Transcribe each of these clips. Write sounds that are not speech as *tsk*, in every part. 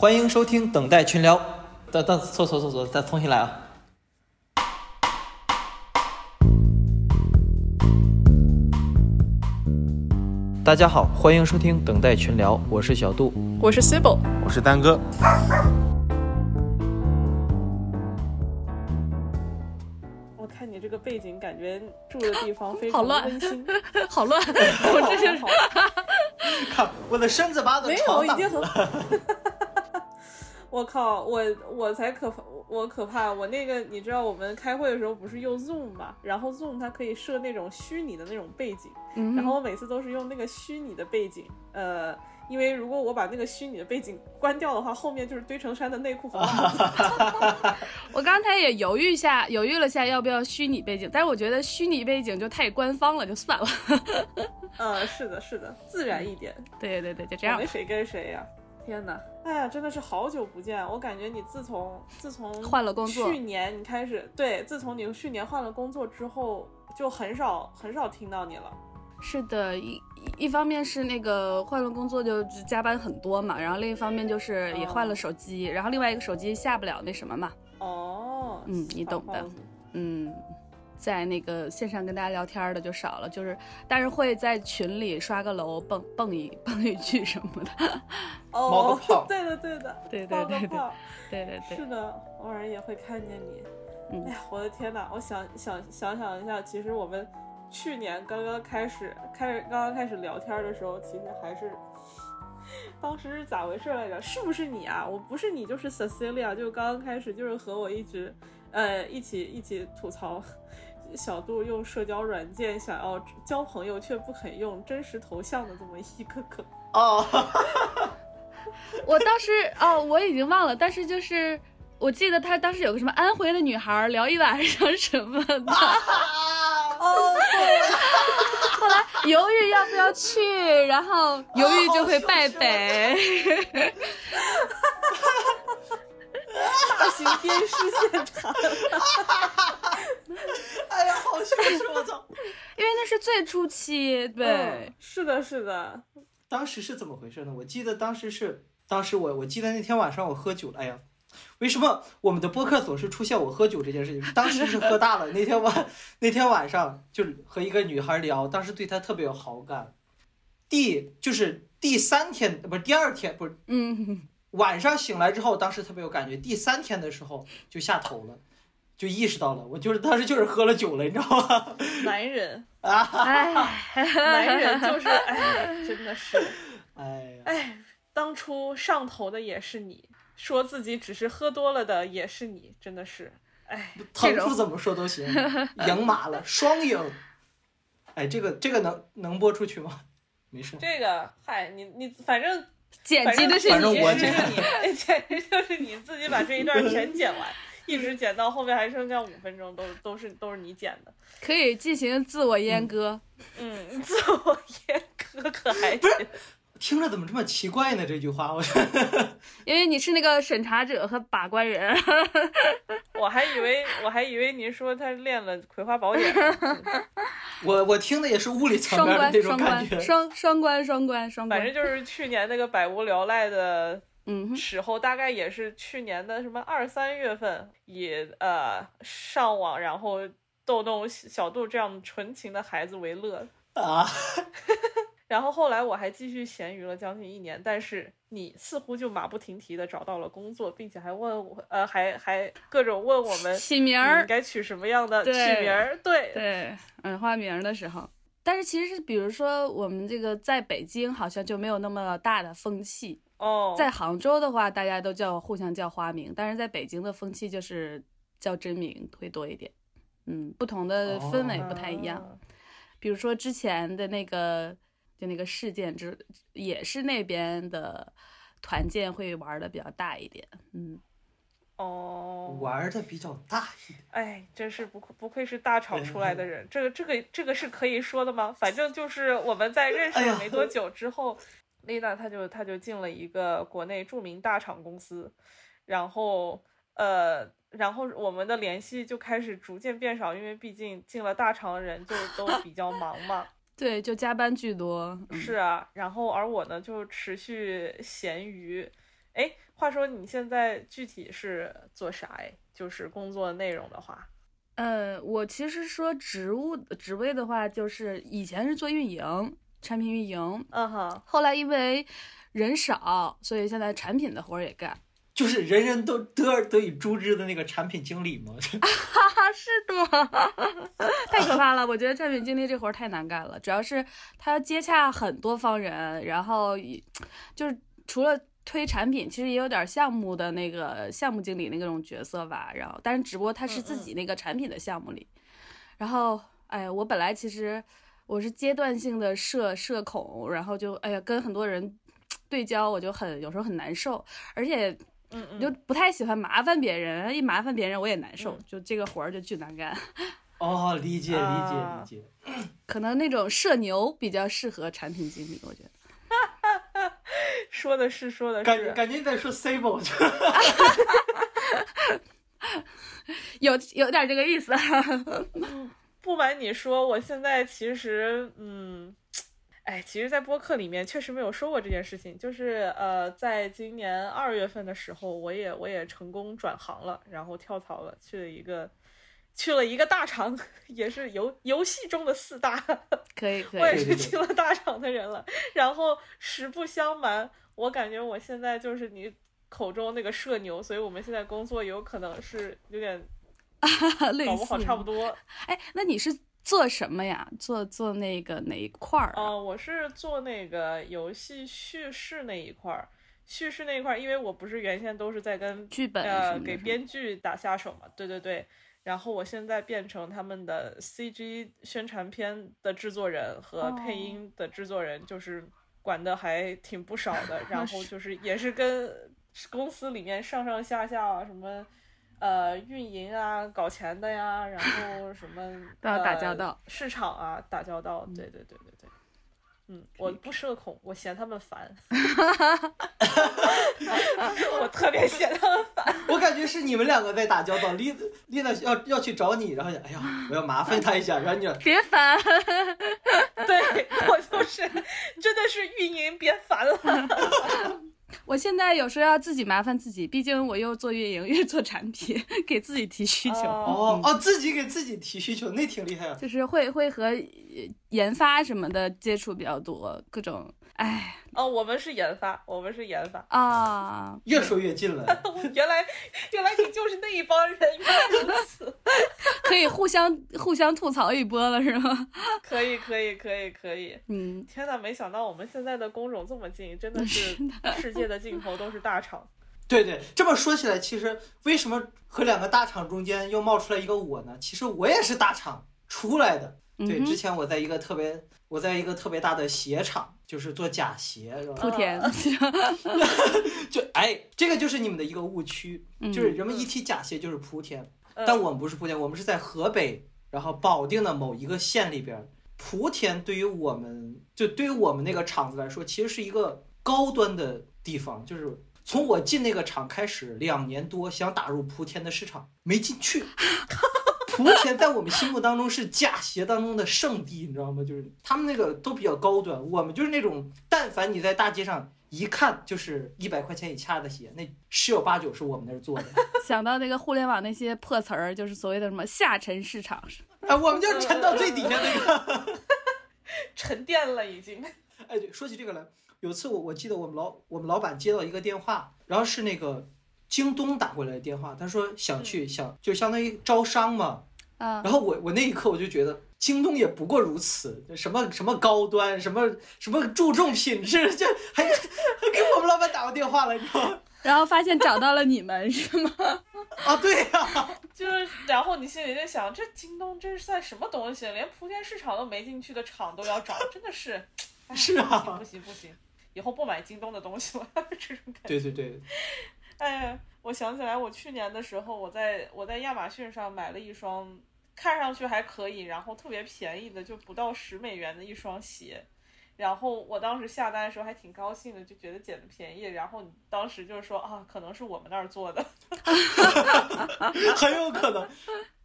欢迎收听等待群聊。等等，错错错错，再重新来啊！大家好，欢迎收听等待群聊，我是小杜。我是 Sibyl，我是丹哥。我看你这个背景，感觉住的地方非常乱温馨，*laughs* 好乱，*laughs* 我这是 *laughs* 看我的身子把我的没有已经很。我靠，我我才可怕，我可怕，我那个你知道，我们开会的时候不是用 Zoom 嘛，然后 Zoom 它可以设那种虚拟的那种背景，嗯然后我每次都是用那个虚拟的背景，呃，因为如果我把那个虚拟的背景关掉的话，后面就是堆成山的内裤和袜子。*laughs* 我刚才也犹豫下，犹豫了下要不要虚拟背景，但是我觉得虚拟背景就太官方了，就算了。*laughs* 呃，是的，是的，自然一点。对对对，就这样我没。谁跟谁呀、天哪！哎呀，真的是好久不见。我感觉你自从自从换了工作去年你开始对，自从你去年换了工作之后，就很少很少听到你了。是的，一一一方面是那个换了工作就加班很多嘛，然后另一方面就是也换了手机，然后另外一个手机下不了那什么嘛，哦，嗯你懂的嗯，在那个线上跟大家聊天的就少了，就是但是会在群里刷个楼蹦蹦一 *laughs* 蹦一句什么的。哦，对的 *laughs* 对的，对对对对冒个泡对对对，是的，偶尔也会看见你。嗯哎呀，我的天哪！我想想想想一下，其实我们去年刚刚开始开始刚刚开始聊天的时候，其实还是当时是咋回事来着？是不是你啊？我不是你，就是 Cecilia，就刚刚开始就是和我一直呃一起一起吐槽。小杜用社交软件想要交朋友却不肯用真实头像的这么一个梗，哦，*laughs* 我当时哦，我已经忘了，但是就是我记得他当时有个什么安徽的女孩聊一晚上什么的，*laughs* 哦，对，后来犹豫要不要去，然后犹豫就会败北。*laughs* 大型鞭尸现场。哎呀，好羞耻！我操！因为那是最初期，对嗯，，是的，是的，当时是怎么回事呢？我记得当时是，当时我我记得那天晚上我喝酒了，哎呀，为什么我们的播客总是出现我喝酒这件事情？当时是喝大了，那天晚 *laughs* 那天晚上就是和一个女孩聊，当时对她特别有好感。第就是第三天不是第二天不是嗯，晚上醒来之后，当时特别有感觉。第三天的时候就下头了，就意识到了，我就是当时就是喝了酒了，你知道吗？男人，啊，哎，男人就是，哎，真的是，*laughs* 哎呀，哎，当初上头的也是你，说自己只是喝多了的也是你，真的是，哎，腾出怎么说都行，赢马了，双赢。哎，这个这个能能播出去吗？没事。这个，嗨，你你反正剪辑的是你反正我是你，哎简直就是你自己把这一段全剪完，*laughs* 一直剪到后面还剩下五分钟，都都是都是你剪的，可以进行自我阉割。嗯，自我阉割可还行。听着怎么这么奇怪呢？这句话，我觉得因为你是那个审查者和把关人，*laughs* 我还以为我还以为你说他练了《葵花宝典》呢，*laughs* 我我听的也是物理层双面的关双那种感觉关。双双关双关双关反正。就是去年那个百无聊赖的嗯，时候，大概也是去年的什么二三月份，以呃上网然后逗逗小杜这样纯情的孩子为乐。啊，然后后来我还继续闲鱼了将近一年，但是你似乎就马不停蹄的找到了工作，并且还问我，呃，还还各种问我们起名儿，该取什么样的取对名儿，对，对，嗯，花名儿的时候。但是其实，比如说我们这个在北京好像就没有那么大的风气，哦，在杭州的话，大家都叫互相叫花名，但是在北京的风气就是叫真名会多一点。嗯，不同的氛围不太一样。啊比如说之前的那个就那个事件之，也是那边的团建会玩的比较大一点。嗯，哦，玩的比较大一点。哎，真是不愧不愧是大厂出来的人，这个这个这个是可以说的吗？反正就是我们在认识没多久之后，丽娜她就她就进了一个国内著名大厂公司，然后呃，然后我们的联系就开始逐渐变少，因为毕竟进了大厂的人就都比较忙嘛。对，就加班巨多。嗯、是啊，然后而我呢就持续闲鱼。哎，话说你现在具体是做啥哎？就是工作内容的话，呃，我其实说职务职位的话，就是以前是做运营，产品运营，嗯哼，后来因为人少，所以现在产品的活儿也干。就是人人都得而得以诛之的那个产品经理吗？哈 *laughs* 哈，是的，*laughs* 太可怕了！我觉得产品经理这活儿太难干了，主要是他要接洽很多方人，然后一就是除了推产品，其实也有点项目的那个项目经理那种角色吧。然后，但是只不过他是自己那个产品的项目里。然后，哎呀，我本来其实我是阶段性的社社恐，然后就哎呀跟很多人 *tsk* 对焦，我就很有时候很难受，而且。嗯嗯，就不太喜欢麻烦别人，一麻烦别人我也难受，就这个活儿就巨难干。*laughs* 哦，理解理解理解。可能那种社牛比较适合产品经理，我觉得。*laughs* 说的是说的是。感感觉在说 Sable。*laughs* 有有点这个意思。不瞒你说，我现在其实嗯。哎，其实，在播客里面确实没有说过这件事情。就是呃，在今年二月份的时候，我也我也成功转行了，然后跳槽了，去了一个去了一个大厂，*laughs* 也是游游戏中的四大。可以 *laughs* 可以。我也是进了大厂的人了。然后实不相瞒，我感觉我现在就是你口中那个社牛，所以我们现在工作有可能是有点 *laughs* 搞不好差不多。哎，那你是？做什么呀？做做那个哪一块儿？哦，我是做那个游戏叙事那一块儿，叙事那一块儿，因为我不是原先都是在跟剧本呃给编剧打下手嘛，对对对。然后我现在变成他们的 CG 宣传片的制作人和配音的制作人，就是管的还挺不少的。*laughs* 然后就是也是跟公司里面上上下下啊什么。呃，运营啊，搞钱的呀，然后什么 *laughs* 都要打交道，市场啊，打交道，对对对对对，嗯，我不社恐，我嫌他们烦，*laughs* 我特别嫌他们烦。我感觉是你们两个在打交道，丽丽娜要要去找你，然后哎呀，我要麻烦他一下，然后你别烦，对我就是真的是运营别烦了。*laughs* *laughs* 我现在有时候要自己麻烦自己，毕竟我又做运营又做产品，*laughs* 给自己提需求。哦哦，自己给自己提需求，那挺厉害。就是会会和研发什么的接触比较多，各种。哎，哦，我们是研发，我们是研发啊，越说越近了。*laughs* 原来，原来你就是那一帮人，原来如此，*laughs* 可以互相互相吐槽一波了，是吗？*laughs* 可以，可以，可以，可以。嗯，天呐，没想到我们现在的工种这么近，真的是世界的尽头都是大厂。对对，这么说起来，其实为什么和两个大厂中间又冒出来一个我呢？其实我也是大厂出来的。对，之前我在一个特别，我在一个特别大的鞋厂。就是做假鞋是吧，莆田，*laughs* 就哎，这个就是你们的一个误区，就是人们一提假鞋就是莆田，但我们不是莆田，我们是在河北，然后保定的某一个县里边。莆田对于我们，就对于我们那个厂子来说，其实是一个高端的地方。就是从我进那个厂开始，两年多想打入莆田的市场，没进去。*laughs* 莆田在我们心目当中是假鞋当中的圣地，你知道吗？就是他们那个都比较高端，我们就是那种，但凡你在大街上一看就是一百块钱以下的鞋，那十有八九是我们那儿做的。想到那个互联网那些破词儿，就是所谓的什么下沉市场，哎，我们就沉到最底下那个，*laughs* 沉淀了已经。哎，对，说起这个来，有次我我记得我们老我们老板接到一个电话，然后是那个京东打过来的电话，他说想去想就相当于招商嘛。然后我我那一刻我就觉得京东也不过如此，什么什么高端，什么什么注重品质，就还还给我们老板打过电话了，你知道吗？然后发现找到了你们是吗？啊，对呀，*laughs* 就是，然后你心里在想，这京东这是算什么东西？连莆田市场都没进去的厂都要找，真的是，*laughs* 是啊，不行不行，以后不买京东的东西了，*laughs* 这种感觉。对对对。哎，我想起来，我去年的时候，我在我在亚马逊上买了一双。看上去还可以，然后特别便宜的，就不到十美元的一双鞋，然后我当时下单的时候还挺高兴的，就觉得捡的便宜。然后你当时就是说啊，可能是我们那儿做的，*laughs* 很有可能。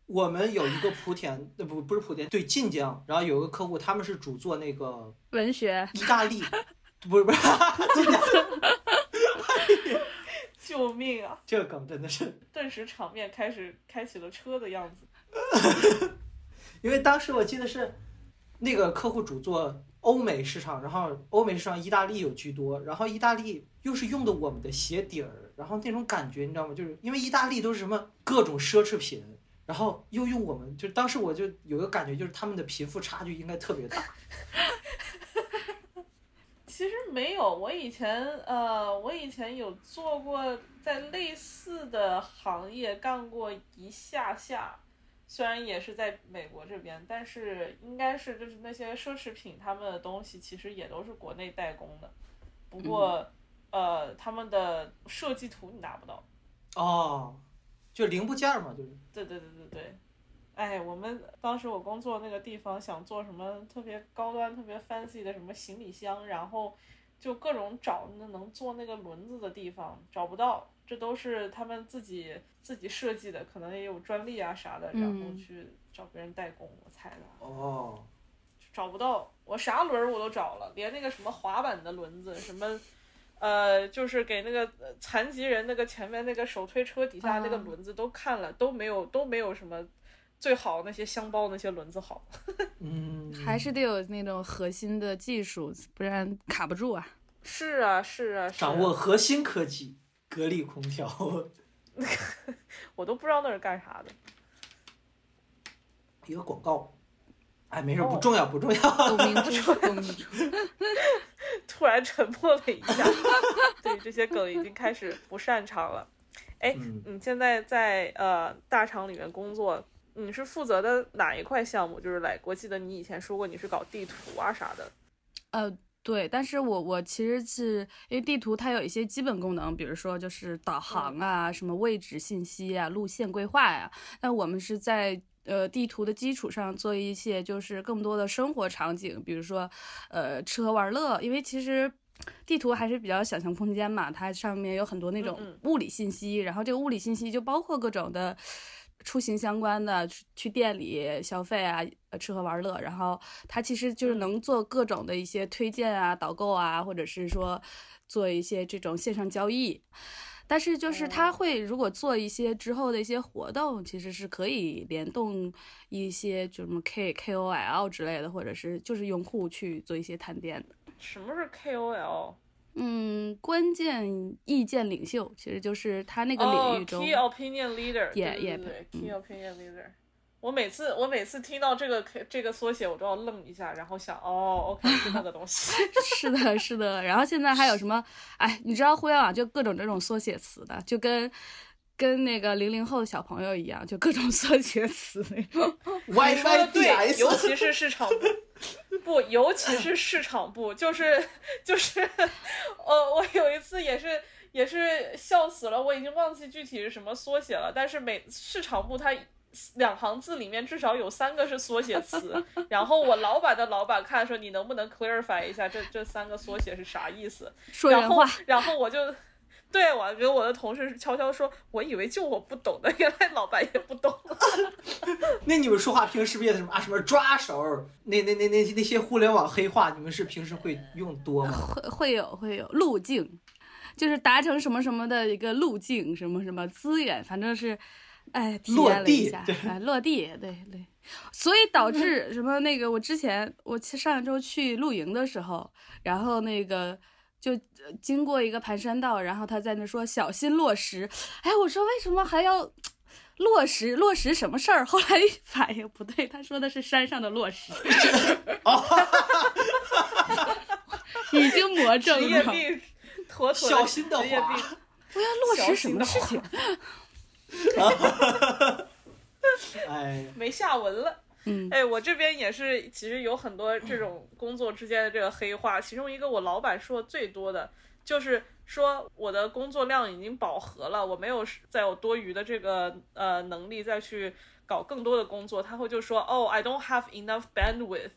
我们有一个莆田，呃不不是莆田，对晋江，然后有个客户，他们是主做那个文学，意大利，*laughs* 不是不是，*laughs* 救命啊！这个梗真的是，顿时场面开始开启了车的样子。*laughs* 因为当时我记得是那个客户主做欧美市场，然后欧美市场意大利有居多，然后意大利又是用的我们的鞋底儿，然后那种感觉你知道吗？就是因为意大利都是什么各种奢侈品，然后又用我们，就当时我就有个感觉，就是他们的贫富差距应该特别大。*laughs* 其实没有，我以前呃，我以前有做过在类似的行业干过一下下，虽然也是在美国这边，但是应该是就是那些奢侈品他们的东西其实也都是国内代工的，不过、呃，他们的设计图你拿不到。哦，就零部件嘛，就是。对对对对对，哎，我们当时我工作那个地方想做什么特别高端、特别 fancy 的什么行李箱，然后就各种找那能做那个轮子的地方，找不到，这都是他们自己自己设计的，可能也有专利啊啥的，然后嗯。去找别人代工，我猜的。哦，找不到，我啥轮儿我都找了，连那个什么滑板的轮子，什么，呃，就是给那个呃残疾人那个前面那个手推车底下那个啊。轮子都看了，都没有都没有什么最好那些箱包那些轮子好。*laughs* 嗯，还是得有那种核心的技术，不然卡不住啊。是啊，是啊，是啊掌握核心科技，格力空调。*laughs* 我都不知道那是干啥的。一个广告，哎，没事，哦不重要，不重要。董明珠，*laughs* 董明珠，突然沉默了一下，对这些梗已经开始不擅长了。哎，嗯，你现在在呃大厂里面工作，你是负责的哪一块项目？就是来，我记得你以前说过你是搞地图啊啥的。呃，对，但是我我其实是因为地图它有一些基本功能，比如说就是导航啊、什么位置信息啊、路线规划呀、那我们是在呃地图的基础上做一些就是更多的生活场景，比如说呃吃喝玩乐，因为其实。地图还是比较想象空间嘛，它上面有很多那种嗯物理信息，然后这个物理信息就包括各种的出行相关的，去去店里消费啊，呃吃喝玩乐，然后他其实就是能做各种的一些推荐啊、导购啊，或者是说做一些这种线上交易。但是就是它哦会如果做一些之后的一些活动，其实是可以联动一些就什么 K K O L 之类的，或者是就是用户去做一些探店的。什么是 KOL？嗯，关键意见领袖其实就是他那个哦领域中，，Key Opinion Leader，对对对，Key Opinion Leader。我每次我每次听到这个这个缩写，我都要愣一下，然后想，哦，OK，是那个东西。*laughs* 是的，是的。然后现在还有什么？哎，你知道互联网就各种这种缩写词的，就跟跟那个零零后的小朋友一样，就各种缩写词那种。*laughs* 你说的 WiFi 对，尤其是市场部，不，尤其是市场部，就是就是，呃，我有一次也是也是笑死了，我已经忘记具体是什么缩写了，但是每市场部它。两行字里面至少有三个是缩写词，然后我老板的老板看说你能不能 clarify 一下这这三个缩写是啥意思？然后说人话，然后我就对我跟我的同事悄悄说，我以为就我不懂的，原来老板也不懂。*laughs* 那你们说话平时不也是什么啊什么抓手？那那那那那些互联网黑话，你们是平时会用多吗？会会有会有路径，就是达成什么什么的一个路径，什么什么资源，反正是，哎，体落验了一下地对，哎，落地，对对，所以导致什么那个，我之前我去上一周去露营的时候，然后那个。就呃经过一个盘山道，然后他在那说小心落石，哎，我说为什么还要落石？落石什么事儿？*laughs* 后来一反应不对，他说的是山上的落石，*laughs* 已经魔怔职业了。病，妥妥小心的滑职业病。我要落实什么事情？*laughs* 哎，没下文了。嗯哎，我这边也是，其实有很多这种工作之间的这个黑话，其中一个我老板说的最多的就是说我的工作量已经饱和了，我没有再有多余的这个呃能力再去搞更多的工作，他会就说哦，I don't have enough bandwidth，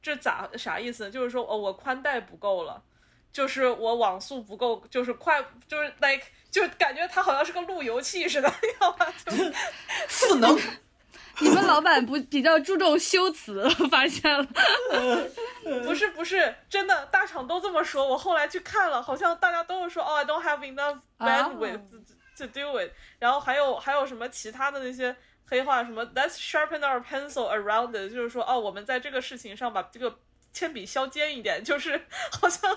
这咋啥意思？就是说哦，我宽带不够了。就是我网速不够，就是快，就是 like，就感觉它好像是个路由器似的，*laughs* 要么就是 *laughs* 赋能，*laughs* 你们老板不比较注重修辞，*laughs* 我发现了。*laughs* 不是不是，真的大厂都这么说。我后来去看了，好像大家都是说，哦，I don't have enough bandwidth to do it。然后还有还有什么其他的那些黑话，什么 Let's sharpen our pencil around it，就是说，哦，我们在这个事情上把这个铅笔削尖一点，就是好像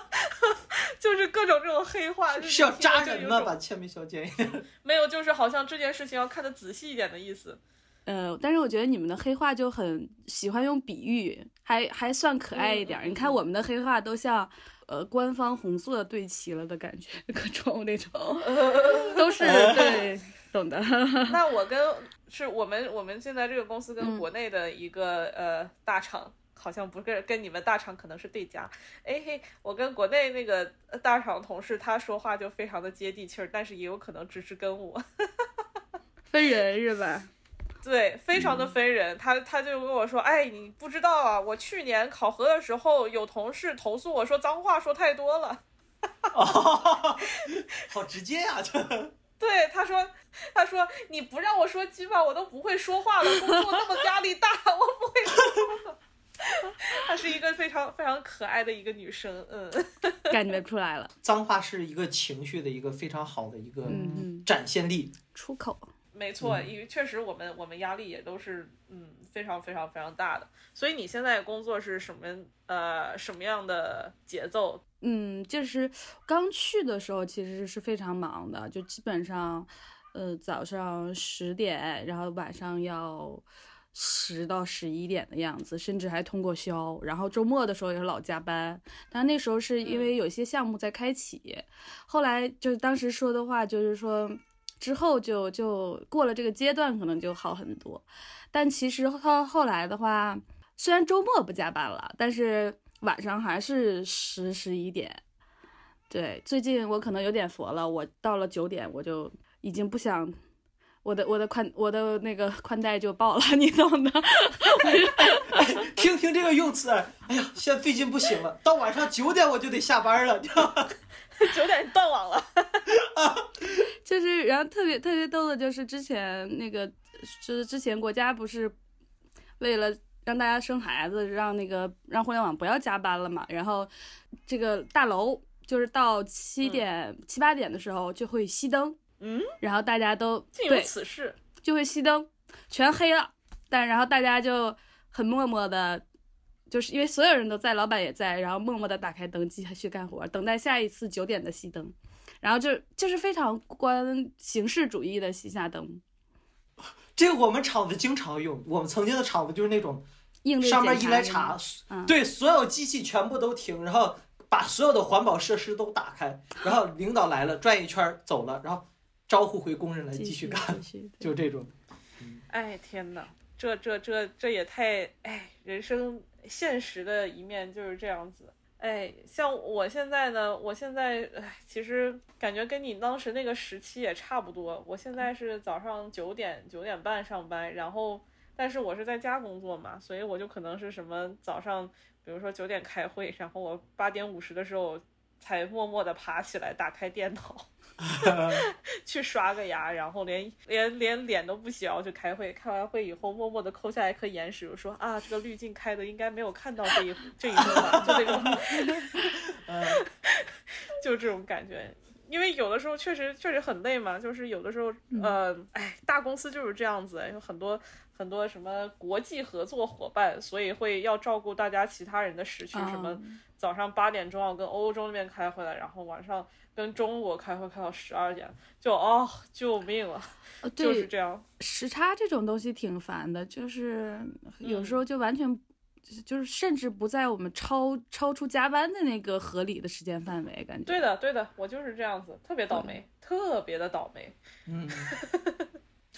就是各种这种黑话，是要扎人吗？把铅笔削尖一点？没有，就是好像这件事情要看的仔细一点的意思。呃，但是我觉得你们的黑话就很喜欢用比喻，还还算可爱一点。你看我们的黑话都像呃官方红色对齐了的感觉，各种那种 *laughs* 都是 *laughs* 对，懂的。*laughs* 那我跟是我们我们现在这个公司跟国内的一个呃大厂，好像不是跟你们大厂可能是对家。哎嘿，我跟国内那个大厂同事，他说话就非常的接地气儿，但是也有可能只是跟我分人是吧？对，非常的分人。他他就跟我说：“哎，你不知道啊，我去年考核的时候，有同事投诉我说脏话说太多了。*laughs* ”好直接呀！这。对，他说：“他说你不让我说鸡巴，我都不会说话了。工作那么压力大，我不会说话。”她是一个非常非常可爱的一个女生，嗯，感觉出来了。脏话是一个情绪的一个非常好的一个展现力，出口。没错，因为确实我们我们压力也都是嗯非常非常非常大的。所以你现在工作是什么呃什么样的节奏？嗯，就是刚去的时候其实是非常忙的，就基本上呃早上十点，然后晚上要十到十一点的样子，甚至还通过宵。然后周末的时候也是老加班，但那时候是因为有些项目在开启。后来就当时说的话就是说。之后就就过了这个阶段，可能就好很多。但其实到后来的话，虽然周末不加班了，但是晚上还是十十一点。对，最近我可能有点佛了，我到了九点我就已经不想，我的我的宽我的那个宽带就爆了，*laughs* 你懂的。*laughs* 听听这个用词，哎呀，现在最近不行了，到晚上九点我就得下班了。*laughs* 九点断网了，*laughs* 就是，然后特别特别逗的，就是之前那个，就是之前国家不是为了让大家生孩子，让那个让互联网不要加班了嘛，然后这个大楼就是到七点七八点的时候就会熄灯，嗯，然后大家都竟有此事，就会熄灯，全黑了，但然后大家就很默默的。就是因为所有人都在，老板也在，然后默默的打开灯继续干活，等待下一次九点的熄灯，然后就就是非常关形式主义的熄下灯。这个我们厂子经常用，我们曾经的厂子就是那种，上面一来查，对，所有机器全部都停，然后把所有的环保设施都打开，然后领导来了转一圈走了，然后招呼回工人来继续干，就这种。哎天哪，这这这这也太哎人生。现实的一面就是这样子，哎，像我现在呢，我现在哎，其实感觉跟你当时那个时期也差不多。我现在是早上九点九点半上班，然后但是我是在家工作嘛，所以我就可能是什么早上，比如说九点开会，然后我八点五十的时候才默默的爬起来打开电脑。*laughs* 去刷个牙，然后连连连脸都不洗，然后就开会。开完会以后，默默的抠下来一颗眼屎，说啊，这个滤镜开的应该没有看到这一这一幕吧？就这种 *laughs* *laughs* 就这种感觉。因为有的时候确实确实很累嘛，就是有的时候，呃，哎，大公司就是这样子，有很多很多什么国际合作伙伴，所以会要照顾大家其他人的时区，什么早上八点钟要跟欧洲那边开会了，然后晚上。跟中国开会开到十二点，就哦，救命了，就是这样。时差这种东西挺烦的，就是有时候就完全，就是甚至不在我们超超出加班的那个合理的时间范围，感觉。对的，对的，我就是这样子，特别倒霉，特别的倒霉。嗯。*laughs*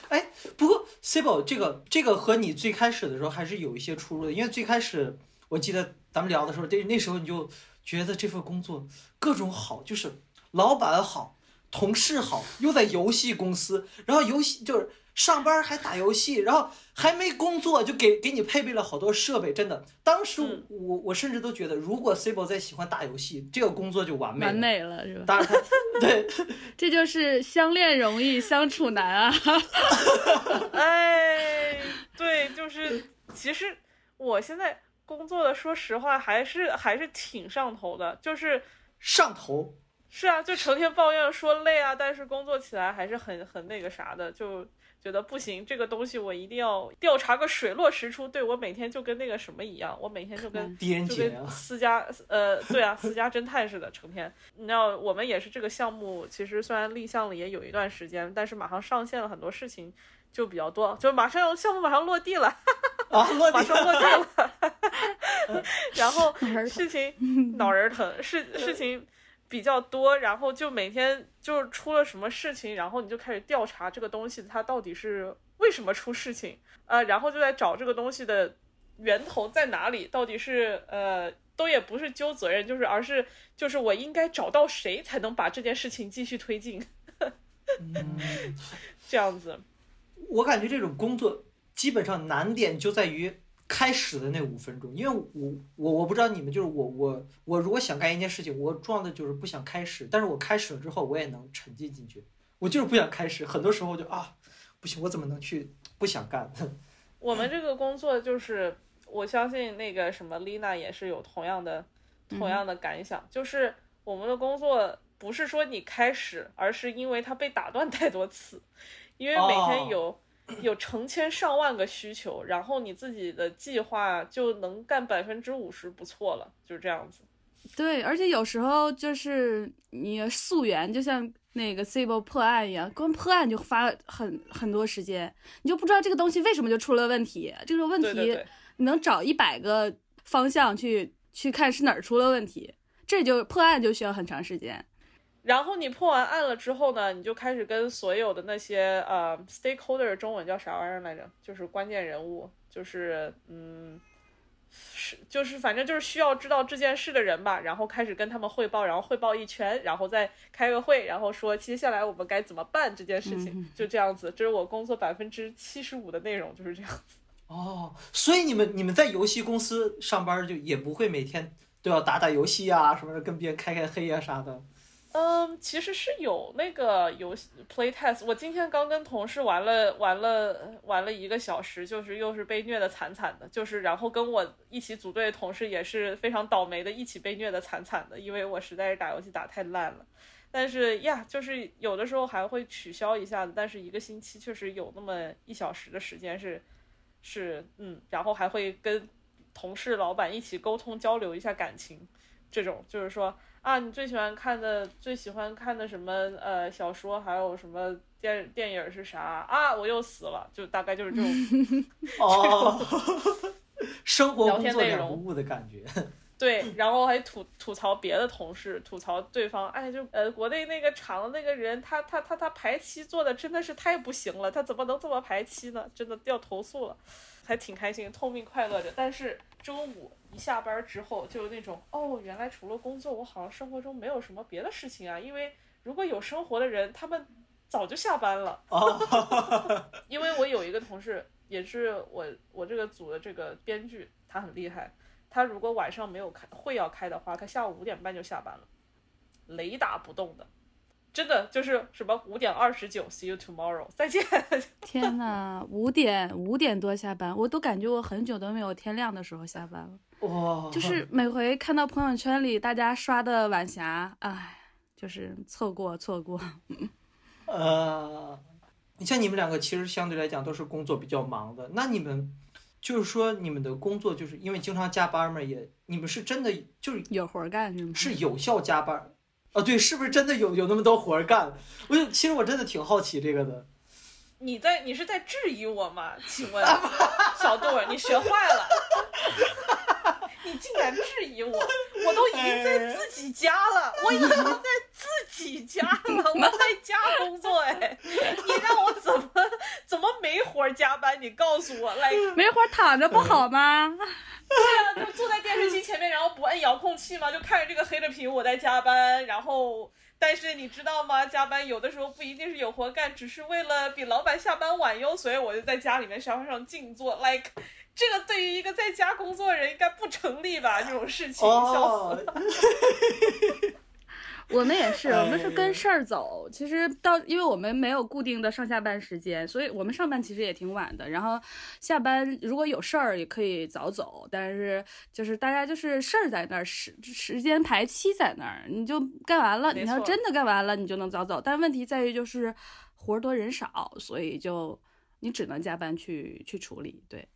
哎，不过 sibl 这个这个和你最开始的时候还是有一些出入的，因为最开始我记得咱们聊的时候，这那时候你就觉得这份工作各种好，就是。老板好，同事好，又在游戏公司，然后游戏就是上班还打游戏，然后还没工作就给给你配备了好多设备，真的，当时我我甚至都觉得，如果 Cibo 再喜欢打游戏，这个工作就完美完美了，是吧？当然，*laughs* 对，*laughs* 这就是相恋容易相处难啊，*laughs* 哎，对，就是其实我现在工作的，说实话还是还是挺上头的，就是上头。是啊，就成天抱怨说累啊，但是工作起来还是很很那个啥的，就觉得不行，这个东西我一定要调查个水落石出。对我每天就跟那个什么一样，我每天就跟狄仁就跟私家呃，对啊，私家侦探似的，成天。你知道，我们也是这个项目，其实虽然立项了也有一段时间，但是马上上线了，很多事情就比较多，就马上项目马上落地了，*laughs* 啊，落地马上落地了，*laughs* 然后 *laughs* 事情脑仁儿疼，事事情比较多，然后就每天就是出了什么事情，然后你就开始调查这个东西它到底是为什么出事情，呃，然后就在找这个东西的源头在哪里，到底是呃。都也不是揪责任，就是而是就是我应该找到谁才能把这件事情继续推进，*laughs* 嗯这样子。我感觉这种工作基本上难点就在于开始的那五分钟，因为我我我不知道你们就是我我我如果想干一件事情，我重要的就是不想开始，但是我开始了之后我也能沉浸进去，我就是不想开始，很多时候就啊不行，我怎么能去不想干？*laughs* 我们这个工作就是，我相信那个什么丽娜也是有同样的同样的感想，就是我们的工作不是说你开始，而是因为它被打断太多次，因为每天有、有成千上万个需求，然后你自己的计划就能干百分之五十不错了，就是这样子。对，而且有时候就是你溯源，就像那个 Cibo 破案一样，光破案就花很很多时间，你就不知道这个东西为什么就出了问题。这个问题你能找一百个方向去去看是哪儿出了问题，这就破案就需要很长时间。然后你破完案了之后呢，你就开始跟所有的那些呃 stakeholder 中文叫啥玩意儿来着？就是关键人物，就是嗯，是就是反正就是需要知道这件事的人吧，然后开始跟他们汇报，然后汇报一圈，然后再开个会，然后说接下来我们该怎么办这件事情，就这样子。这是我工作百分之七十五的内容，就是这样子。哦，所以你们你们在游戏公司上班就也不会每天都要打打游戏啊什么的，跟别人开开黑啊啥的。嗯，其实是有那个游戏 play test。我今天刚跟同事玩了玩了玩了一个小时，就是又是被虐的惨惨的，就是然后跟我一起组队的同事也是非常倒霉的，一起被虐的惨惨的，因为我实在是打游戏打太烂了。但是呀，就是有的时候还会取消一下子，但是一个星期确实有那么一小时的时间是是嗯，然后还会跟同事、老板一起沟通交流一下感情，这种就是说啊，你最喜欢看的、最喜欢看的什么呃小说，还有什么电电影是啥啊？我又死了，就大概就是这种 *laughs* 哦，生活聊工作天内容两不误的感觉。*laughs* 对，然后还吐吐槽别的同事，吐槽对方，哎，就呃国内那个厂的那个人，他他他他排期做的真的是太不行了，他怎么能这么排期呢？真的要投诉了，还挺开心，痛并快乐着。但是周五一下班之后，就有那种哦，原来除了工作，我好像生活中没有什么别的事情啊。因为如果有生活的人，他们早就下班了。哦，*laughs* 因为我有一个同事，也是我我这个组的这个编剧，他很厉害。他如果晚上没有开会要开的话，他下午五点半就下班了，雷打不动的，真的就是什么五点二十九，see you tomorrow，再见。*laughs* 天呐，五点五点多下班，我都感觉我很久都没有天亮的时候下班了。哇，就是每回看到朋友圈里大家刷的晚霞，哎，就是错过错过。*laughs* 呃，你像你们两个其实相对来讲都是工作比较忙的，那你们就是说你们的工作就是因为经常加班嘛，也你们是真的就是有活儿干是吗？是有效加班啊？对，是不是真的有有那么多活儿干？我就其实我真的挺好奇这个的。你在你是在质疑我吗？请问 *laughs* 小杜儿，你学坏了？你竟然质疑我，我都已经在自己家了，我已经在自己家了，我在家工作哎，你让我怎么怎么没活儿加班？你告诉我，来，没活儿躺着不好吗？*laughs* 对啊，就坐在电视机前面，然后不按遥控器嘛，就看着这个黑着屏我在加班，然后。但是你知道吗？加班有的时候不一定是有活干，只是为了比老板下班晚哟。所以我就在家里面沙发上静坐，like 这个对于一个在家工作的人应该不成立吧？这种事情，笑死哦了。*laughs* 我们也是，我们是哎跟事儿走。其实到，因为我们没有固定的上下班时间，所以我们上班其实也挺晚的。然后下班如果有事儿也可以早走，但是就是大家就是事儿在那儿，时时间排期在那儿，你就干完了。没错你要真的干完了，你就能早走。但问题在于就是活儿多人少，所以就你只能加班去去处理。对，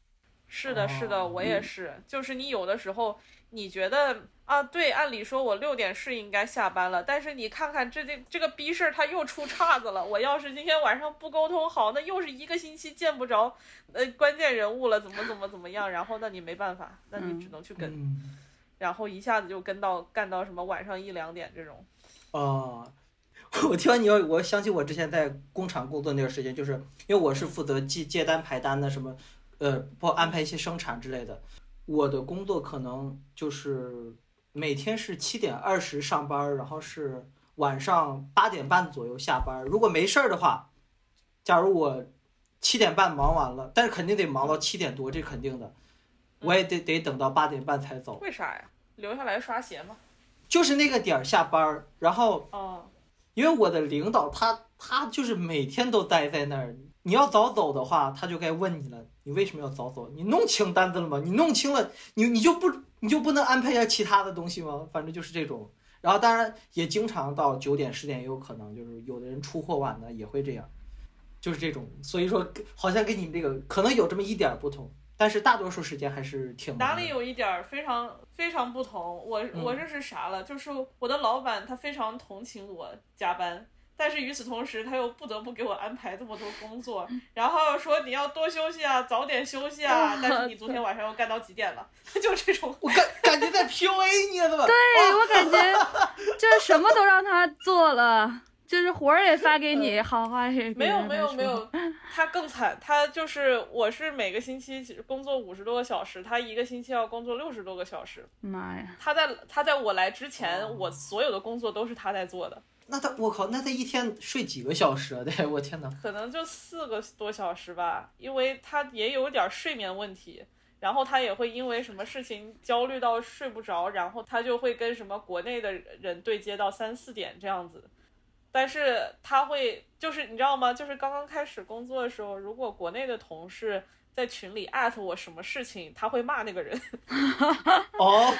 是的，是的，哦我也嗯是。就是你有的时候你觉得啊，对，按理说我六点是应该下班了，但是你看看这这这个逼事儿，他又出岔子了。我要是今天晚上不沟通好，那又是一个星期见不着呃关键人物了，怎么怎么怎么样？然后那你没办法，那你只能去跟，嗯，然后一下子就跟到干到什么晚上一两点这种。哦，*laughs* 我听完你要，我想起我之前在工厂工作那段时间，就是因为我是负责接接单排单的，什么，呃，包安排一些生产之类的。我的工作可能就是每天是七点二十上班，然后是晚上八点半左右下班。如果没事儿的话，假如我七点半忙完了，但是肯定得忙到七点多，这肯定的，我也得得等到八点半才走，为啥呀？留下来刷鞋吗？就是那个点儿下班儿，然后。哦，因为我的领导他他就是每天都待在那儿，你要早走的话，他就该问你了，你为什么要早走？你弄清单子了吗？你弄清了，你你就不你就不能安排下其他的东西吗？反正就是这种。然后当然也经常到九点十点也有可能，就是有的人出货晚的也会这样，就是这种。所以说好像跟你们这个可能有这么一点儿不同，但是大多数时间还是挺哪里有一点儿非常非常不同？我嗯我这是啥了？就是我的老板他非常同情我加班，但是与此同时他又不得不给我安排这么多工作，然后说你要多休息啊，早点休息啊。但是你昨天晚上又干到几点了？*laughs* 就这种。*laughs* 我感感觉在 PUA 你了，怎么？对我感觉就是什么都让他做了，就是活儿也发给你，好话也没有没有没有，他更惨，他就是我是每个星期工作五十多个小时，他一个星期要工作六十多个小时。妈呀！他在他在我来之前，我所有的工作都是他在做的，那他我靠，那他一天睡几个小时啊？*laughs* 对，我天哪！可能就四个多小时吧，因为他也有点睡眠问题。然后他也会因为什么事情焦虑到睡不着，然后他就会跟什么国内的人对接到三四点这样子。但是他会就是你知道吗？就是刚刚开始工作的时候，如果国内的同事在群里艾特我什么事情，他会骂那个人。*laughs* 哦，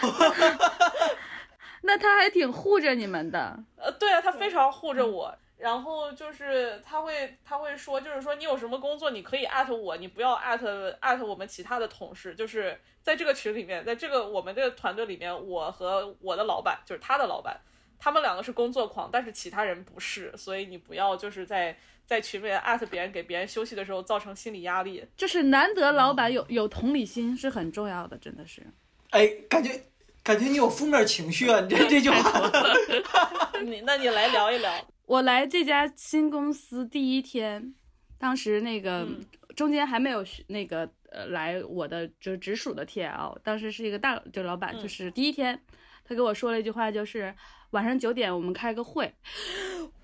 *laughs* 那他还挺护着你们的，呃，对啊，他非常护着我。然后就是他会他会说，就是说你有什么工作，你可以艾特我，你不要艾特艾特我们其他的同事。就是在这个群里面，在这个我们这个团队里面，我和我的老板，就是他的老板，他们两个是工作狂，但是其他人不是。所以你不要就是在在群里面艾特别人，给别人休息的时候造成心理压力。就是难得老板有有同理心是很重要的，真的是。哎，感觉感觉你有负面情绪啊！你这 *laughs* 这句话，*laughs* 你那你来聊一聊。*laughs* 我来这家新公司第一天，当时那个、嗯中间还没有学那个呃来我的就是直属的 TL，当时是一个大就老板，嗯就是第一天他跟我说了一句话，就是晚上九点我们开个会，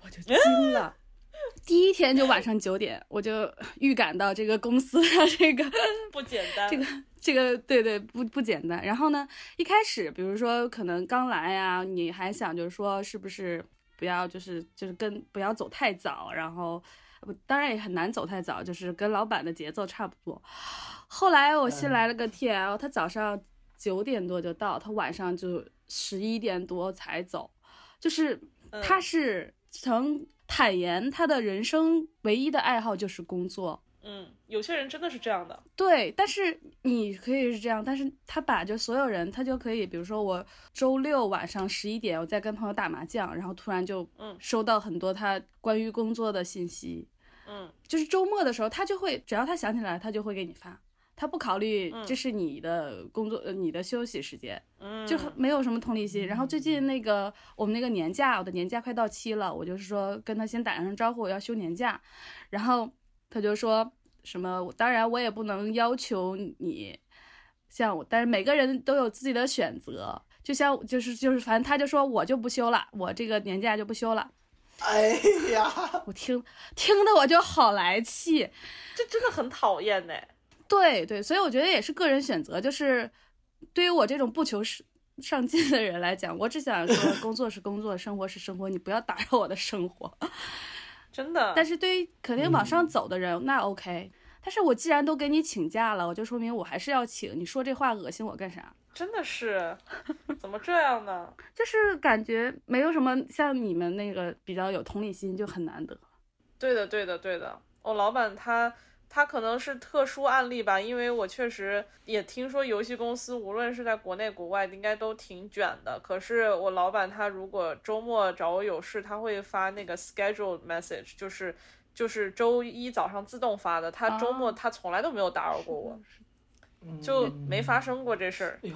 我就惊了。第一天就晚上九点，我就预感到这个公司的这个不简单，这个这个对对不不简单。然后呢，一开始比如说可能刚来呀，你还想就是说是不是不要就是就是跟不要走太早，然后不当然也很难走太早，就是跟老板的节奏差不多。后来我新来了个 TL，他早上九点多就到，他晚上就十一点多才走，就是嗯他是曾坦言他的人生唯一的爱好就是工作。嗯，有些人真的是这样的。对，但是你可以是这样，但是他把就所有人，他就可以，比如说我周六晚上十一点，我在跟朋友打麻将，然后突然就嗯。收到很多他关于工作的信息，嗯就是周末的时候，他就会只要他想起来，他就会给你发，他不考虑嗯。这是你的工作，呃，你的休息时间，嗯，就很没有什么同理心。然后最近那个我们那个年假，我的年假快到期了，我就是说跟他先打声招呼，我要休年假，然后他就说什么，当然我也不能要求你像我，但是每个人都有自己的选择。就像就是就是，反正他就说我就不休了，我这个年假就不休了。哎呀，我听听的我就好来气，这真的很讨厌呢。对对，所以我觉得也是个人选择，就是对于我这种不求是上进的人来讲，我只想说，工作是工作，生活是生活，你不要打扰我的生活。真的。但是对于肯定往上走的人，那 OK。但是我既然都给你请假了，我就说明我还是要请。你说这话恶心我干啥？*laughs* 真的是，怎么这样呢？*laughs* 就是感觉没有什么像你们那个比较有同理心，就很难得。对的，对的，对的。我老板他他可能是特殊案例吧，因为我确实也听说游戏公司无论是在国内国外应该都挺卷的。可是我老板他如果周末找我有事，他会发那个 schedule message，就是。就是周一早上自动发的，他周末他从来都没有打扰过我，就没发生过这事儿。哎呦，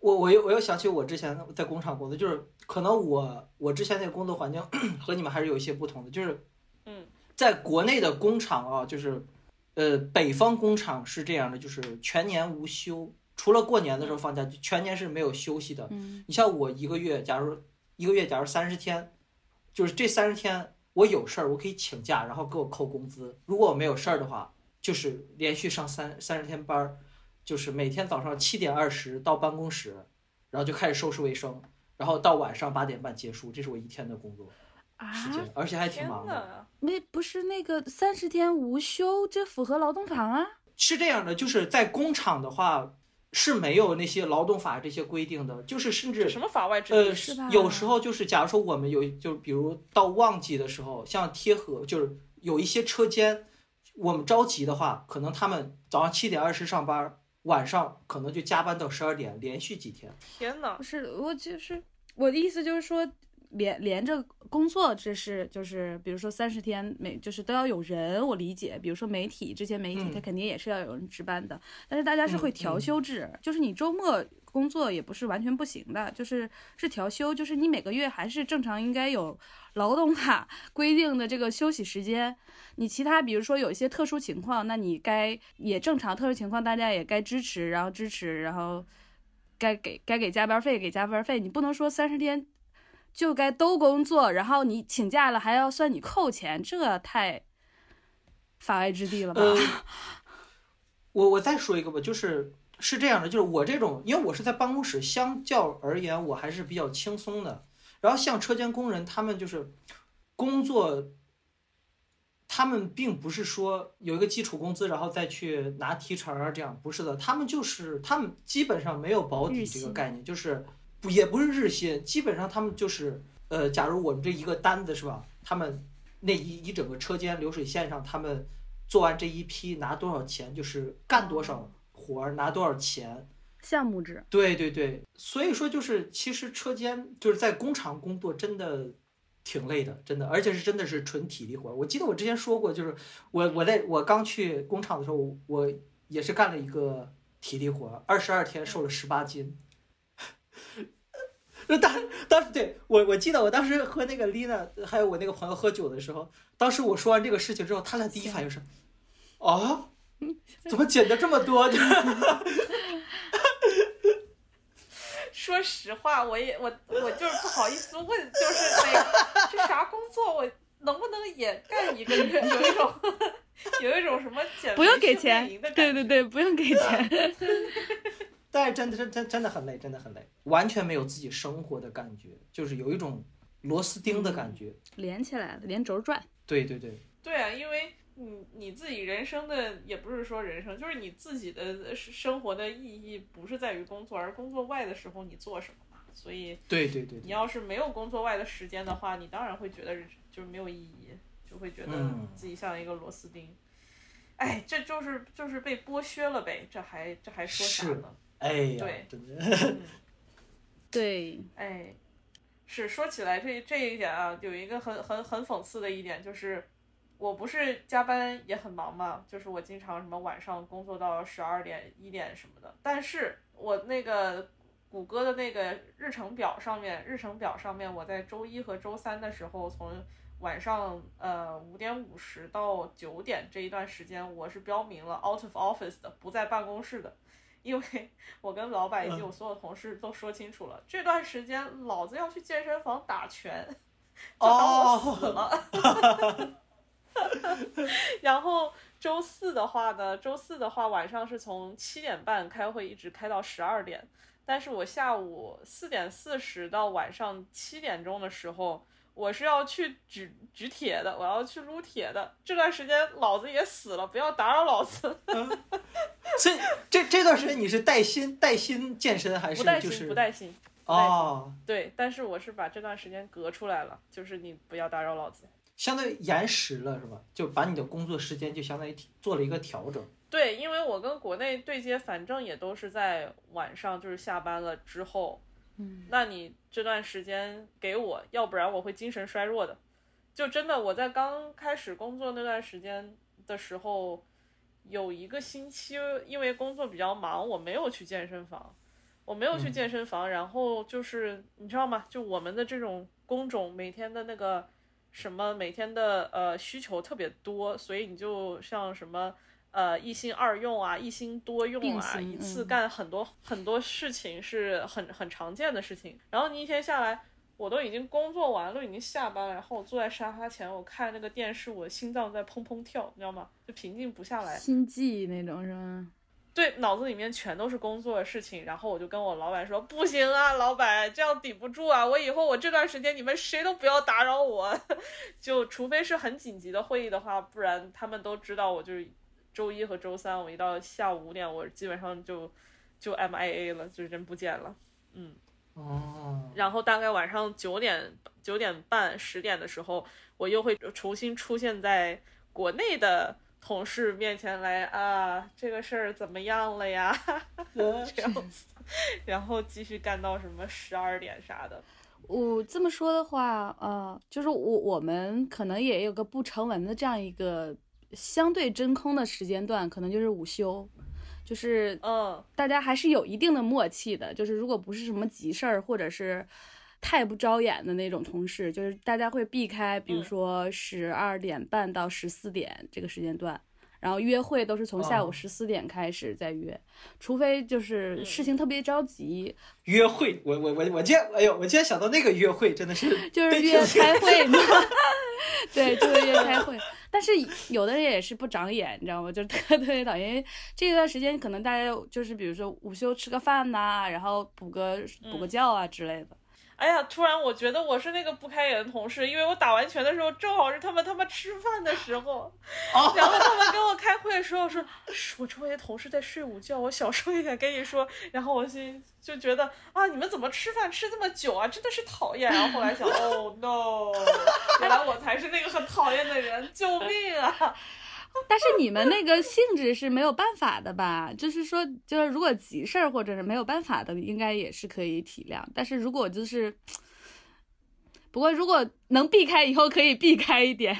我我又我又想起我之前在工厂工作，就是可能我我之前那个工作环境 *coughs* 和你们还是有一些不同的，就是嗯，在国内的工厂啊，就是呃北方工厂是这样的，就是全年无休，除了过年的时候放假，全年是没有休息的。嗯，你像我一个月，假如一个月假如三十天，就是这三十天。我有事儿，我可以请假，然后给我扣工资。如果我没有事儿的话，就是连续上三三十天班儿，就是每天早上七点二十到办公室，然后就开始收拾卫生，然后到晚上八点半结束。这是我一天的工作时间，而且还挺忙的。没不是那个三十天无休，这符合劳动法吗？是这样的，就是在工厂的话。是没有那些劳动法这些规定的，就是甚至什么法外之地，呃，有时候就是，假如说我们有，就比如到旺季的时候，像贴合，就是有一些车间，我们着急的话，可能他们早上七点二十上班，晚上可能就加班到十二点，连续几天。天呐，不是，我就是我的意思就是说。连连着工作，这是就是比如说三十天每就是都要有人，我理解。比如说媒体这些媒体，他肯定也是要有人值班的。但是大家是会调休制，就是你周末工作也不是完全不行的，就是是调休，就是你每个月还是正常应该有劳动法规定的这个休息时间。你其他比如说有一些特殊情况，那你该也正常特殊情况大家也该支持，然后支持，然后该给该给加班费给加班费，你不能说三十天。就该都工作，然后你请假了还要算你扣钱，这太法外之地了吧？我我再说一个吧，就是是这样的，就是我这种，因为我是在办公室，相较而言我还是比较轻松的。然后像车间工人，他们就是工作，他们并不是说有一个基础工资，然后再去拿提成啊，这样不是的，他们就是他们基本上没有保底这个概念，就是。不也不是日薪，基本上他们就是，呃，假如我们这一个单子是吧？他们那一一整个车间流水线上，他们做完这一批拿多少钱，就是干多少活儿拿多少钱。项目制。对对对，所以说就是其实车间就是在工厂工作真的挺累的，真的，而且是真的是纯体力活儿。我记得我之前说过，就是我我在我刚去工厂的时候，我也是干了一个体力活儿，二十二天瘦了十八斤。那当当时对我我记得我当时和那个丽娜还有我那个朋友喝酒的时候，当时我说完这个事情之后，他俩第一反应是，啊，怎么减的这么多？*laughs* 说实话，我也我我就是不好意思问，就是那个这啥工作，我能不能也干一个月？有一种有一种什么减不用给钱，对对对，不用给钱。*laughs* 但是真的真真真的很累，真的很累，完全没有自己生活的感觉，就是有一种螺丝钉的感觉，连起来了，连轴转。对对对。对啊，因为你你自己人生的也不是说人生，就是你自己的生活的意义不是在于工作，而工作外的时候你做什么嘛。所以。对对对。你要是没有工作外的时间的话，你当然会觉得就是没有意义，就会觉得自己像一个螺丝钉。哎，这就是就是被剥削了呗，这还这还说啥呢？哎呀，真的，*laughs* 对，哎，是说起来这这一点啊，有一个很很很讽刺的一点，就是我不是加班也很忙嘛，就是我经常什么晚上工作到十二点一点什么的，但是我那个谷歌的那个日程表上面，日程表上面我在周一和周三的时候，从晚上呃五点五十到九点这一段时间，我是标明了 out of office 的，不在办公室的。因为我跟老板以及我所有同事都说清楚了，这段时间老子要去健身房打拳，就当我死了。*laughs* 然后周四的话呢，周四的话晚上是从七点半开会一直开到十二点。但是我下午四点四十到晚上七点钟的时候，我是要去举举铁的，我要去撸铁的。这段时间老子也死了，不要打扰老子。*laughs* 所以这这段时间你是带薪带薪健身还是不带薪，就是不带薪。哦，对，但是我是把这段时间隔出来了，就是你不要打扰老子。相当于延时了是吧？就把你的工作时间就相当于做了一个调整。对，因为我跟国内对接，反正也都是在晚上，就是下班了之后。嗯，那你这段时间给我，要不然我会精神衰弱的。就真的我在刚开始工作那段时间的时候，有一个星期因为工作比较忙，我没有去健身房，我没有去健身房。然后就是你知道吗？就我们的这种工种，每天的那个什么，每天的呃需求特别多，所以你就像什么。呃，一心二用啊，一心多用啊，一次干很多很多事情是很很常见的事情。然后你一天下来，我都已经工作完了，已经下班了，然后我坐在沙发前，我看那个电视，我心脏在砰砰跳，你知道吗？就平静不下来，心悸那种是吗？对，脑子里面全都是工作的事情。然后我就跟我老板说，不行啊，老板这样顶不住啊，我以后我这段时间你们谁都不要打扰我，*laughs* 就除非是很紧急的会议的话，不然他们都知道我就是。周一和周三，我一到下午五点，我基本上就就 MIA 了，就人不见了。嗯，哦。然后大概晚上九点九点半十点的时候，我又会重新出现在国内的同事面前来啊，这个事儿怎么样了呀？*laughs* 这样子，然后继续干到什么十二点啥的。我这么说的话，呃，就是我我们可能也有个不成文的这样一个。相对真空的时间段，可能就是午休，就是嗯，大家还是有一定的默契的。就是如果不是什么急事儿，或者是太不招眼的那种同事，就是大家会避开，比如说十二点半到十四点这个时间段，然后约会都是从下午十四点开始再约，除非就是事情特别着急。约会，我我我我今天，哎呦，我今天想到那个约会，真的是就是约开会 *laughs* *laughs* 对，就是约开会。但是有的人也是不长眼，你知道吗？就特特别讨厌。因为这段时间可能大家就是比如说午休吃个饭呐，然后补个补个觉啊之类的。哎呀，突然我觉得我是那个不开眼的同事，因为我打完拳的时候正好是他们他妈吃饭的时候，然后他们跟我开会的时候说，我周围的同事在睡午觉，我小声一点跟你说，然后我心就觉得啊，你们怎么吃饭吃这么久啊，真的是讨厌。然后后来想，哦 no，*laughs* 原来我才是那个很讨厌的人，救命啊！但是你们那个性质是没有办法的吧？就是说，就是如果急事儿或者是没有办法的，应该也是可以体谅。但是如果就是，不过如果能避开，以后可以避开一点。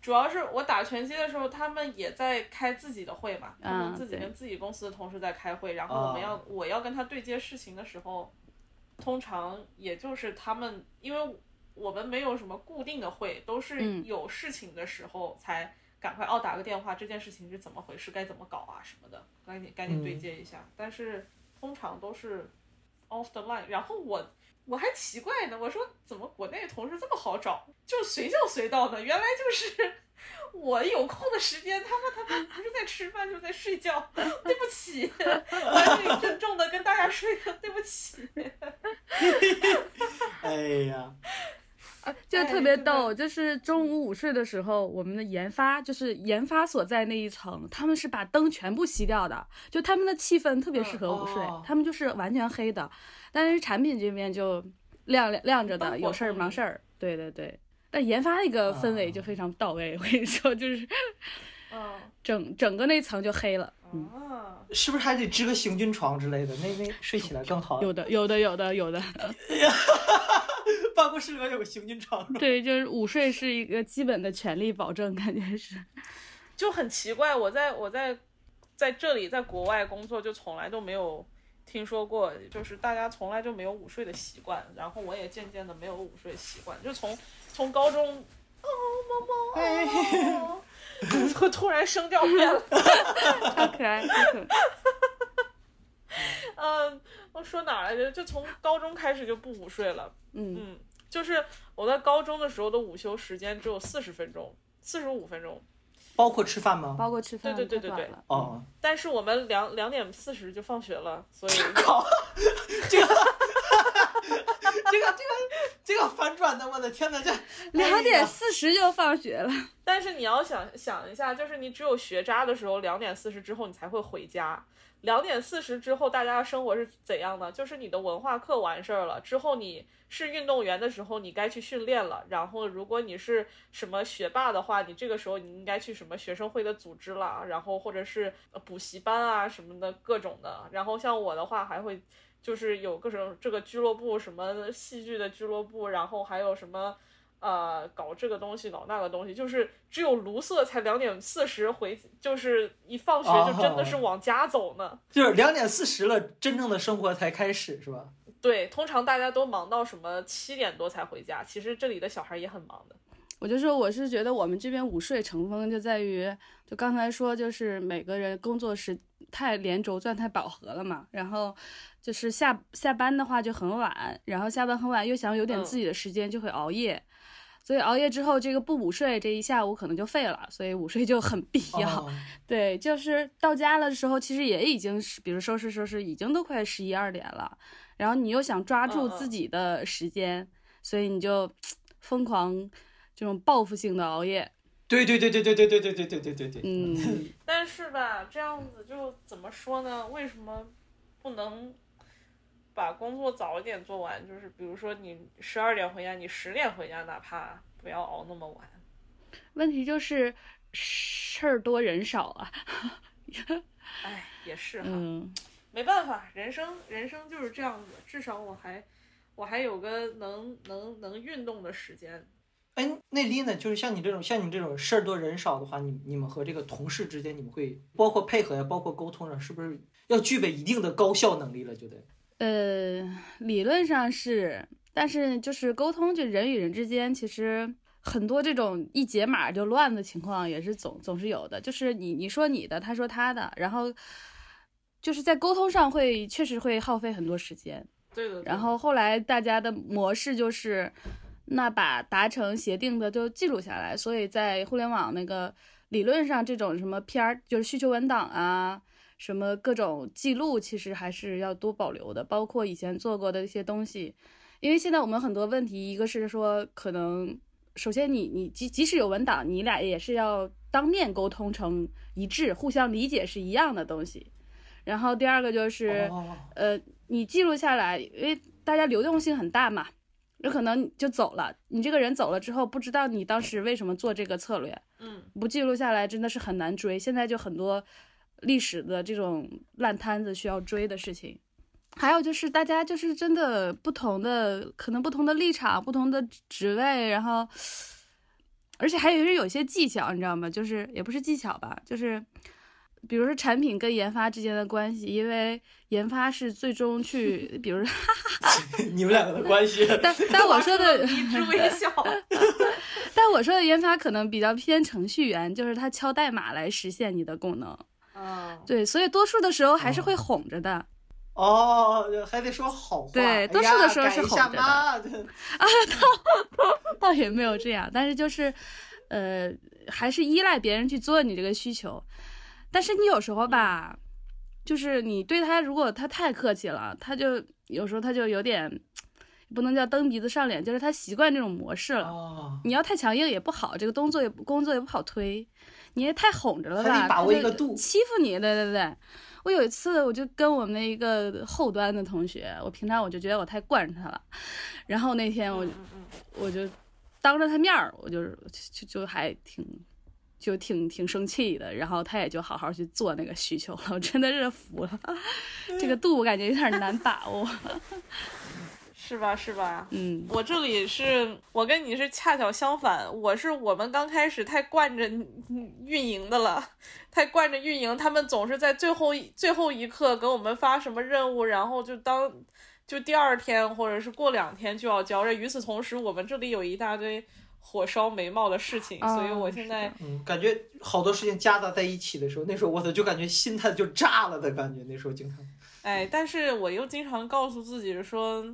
主要是我打拳击的时候，他们也在开自己的会嘛，他们自己跟自己公司的同事在开会，然后我们要我要跟他对接事情的时候，通常也就是他们因为。我们没有什么固定的会，都是有事情的时候才赶快哦打个电话，这件事情是怎么回事，该怎么搞啊什么的，赶紧赶紧对接一下。但是通常都是 off the line。然后我我还奇怪呢，我说怎么国内同事这么好找，就随叫随到呢？原来就是 *laughs* 我有空的时间，他们他们不是在吃饭就是在睡觉。*laughs* *laughs* 对不起，我郑重的跟大家说一个对不起。哎呀。啊，就特别逗，就是中午午睡的时候，我们的研发就是研发所在那一层，他们是把灯全部熄掉的，就他们的气氛特别适合午睡，他们就是完全黑的。但是产品这边就亮亮亮着的，有事儿忙事儿。对对对，但研发那个氛围就非常到位，我跟你说，就是，嗯，整整个那层就黑了。啊，是不是还得支个行军床之类的？那那睡起来更好。有的，有的，有的，有的。*laughs* 办公室里面有个行军床。对，就是午睡是一个基本的权利保证，感觉是。*laughs* 就很奇怪，我在我在在这里，在国外工作，就从来都没有听说过，就是大家从来就没有午睡的习惯，然后我也渐渐的没有午睡习惯，就从从高中，哦，猫猫，*laughs* *laughs* 突突然声调变了，*laughs* 超可爱，好可爱。嗯，我说哪来着？就从高中开始就不午睡了。嗯嗯，就是我在高中的时候的午休时间只有四十分钟，四十五分钟。包括吃饭吗？包括吃饭对对对对对。哦，但是我们两两点四十就放学了，所以 *laughs* 靠，这个，这个，这个，这个反转的，我的天呐，这两点四十就放学了。但是你要想想一下，就是你只有学渣的时候，两点四十之后你才会回家。两点四十之后，大家的生活是怎样的？就是你的文化课完事儿了之后，你是运动员的时候，你该去训练了。然后，如果你是什么学霸的话，你这个时候你应该去什么学生会的组织了，然后或者是补习班啊什么的各种的。然后像我的话，还会就是有各种这个俱乐部，什么戏剧的俱乐部，然后还有什么。呃，搞这个东西，搞那个东西，就是只有卢瑟才两点四十回，就是一放学就真的是往家走呢。就是两点四十了，真正的生活才开始，是吧？对，通常大家都忙到什么七点多才回家，其实这里的小孩也很忙的。我就说，我是觉得我们这边午睡成风就在于，就刚才说，就是每个人工作时太连轴转、太饱和了嘛。然后就是下下班的话就很晚，然后下班很晚又想有点自己的时间，就会熬夜。所以熬夜之后，这个不午睡，这一下午可能就废了。所以午睡就很必要。哦 *laughs* 对，就是到家了的时候，其实也已经是，比如收拾收拾，已经都快十一二点了。然后你又想抓住自己的时间，所以你就 *tsk* 疯狂这种报复性的熬夜。对对对对对对对对对对对对对，嗯，*laughs* 但是吧，这样子就怎么说呢？为什么不能把工作早一点做完？就是比如说你十二点回家，你十点回家，哪怕不要熬那么晚。问题就是事儿多人少啊。哎，也是哈。嗯，没办法，人生人生就是这样子。至少我还我还有个能能能运动的时间。哎，那丽呢？就是像你这种像你这种事儿多人少的话，你你们和这个同事之间，你们会包括配合呀，包括沟通上，是不是要具备一定的高效能力了？就得呃，理论上是，但是就是沟通，就人与人之间，其实很多这种一解码就乱的情况也是总总是有的。就是你你说你的，他说他的，然后就是在沟通上会确实会耗费很多时间。对的。对然后后来大家的模式就是，那把达成协定的就记录下来。所以在互联网那个理论上，这种什么 PR 就是需求文档啊，什么各种记录，其实还是要多保留的，包括以前做过的一些东西。因为现在我们很多问题，一个是说可能，首先你你即即使有文档，你俩也是要当面沟通成一致，互相理解是一样的东西。然后第二个就是，哦，呃，你记录下来，因为大家流动性很大嘛，有可能就走了，你这个人走了之后，不知道你当时为什么做这个策略，嗯，不记录下来真的是很难追。现在就很多历史的这种烂摊子需要追的事情。还有就是大家就是真的不同的，可能不同的立场、不同的职位，然后，而且还有是有些技巧，你知道吗？就是也不是技巧吧，就是比如说产品跟研发之间的关系，因为研发是最终去，比如说，*laughs* 你们两个的关系，但但我说的，一直微笑。*laughs* 但我说的研发可能比较偏程序员，就是他敲代码来实现你的功能。嗯，对，所以多数的时候还是会哄着的。哦，还得说好话，对多数的时候是哄着的嘛，*laughs* 对倒也没有这样，但是就是，呃，还是依赖别人去做你这个需求。但是你有时候吧，就是你对他如果他太客气了，他就有时候他就有点，不能叫蹬鼻子上脸，就是他习惯这种模式了。哦，你要太强硬也不好，这个动作也工作也不好推。你也太哄着了吧，把握他就一个度欺负你，对对对。我有一次，我就跟我们一个后端的同学，我平常我就觉得我太惯着他了，然后那天我我就当着他面儿，我就是就就还挺就挺挺生气的，然后他也就好好去做那个需求了，我真的是服了，*laughs* 这个度我感觉有点难把握，是吧？是吧？嗯，我这里是我跟你是恰巧相反，我是我们刚开始太惯着嗯运营的了，太惯着运营，他们总是在最后一最后一刻给我们发什么任务，然后就当就第二天或者是过两天就要交。这与此同时，我们这里有一大堆火烧眉毛的事情，所以我现在嗯，感觉好多事情夹杂在一起的时候，那时候我操，就感觉心态就炸了的感觉，那时候经常。哎，但是我又经常告诉自己说，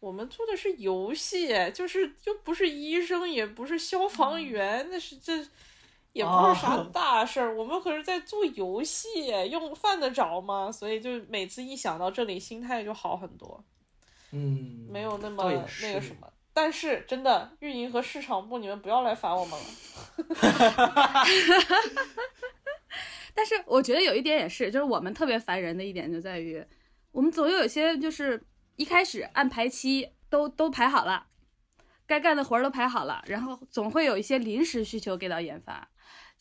我们做的是游戏，就是又不是医生，也不是消防员，那是这也不是啥哦 *laughs* 大事儿，我们可是在做游戏，用犯得着吗？所以就每次一想到这里，心态就好很多，嗯，没有那么那个什么。但是真的，运营和市场部，你们不要来烦我们了。*laughs* 但是我觉得有一点也是，就是我们特别烦人的一点就在于，我们总有一些就是一开始按排期都都排好了，该干的活儿都排好了，然后总会有一些临时需求给到研发。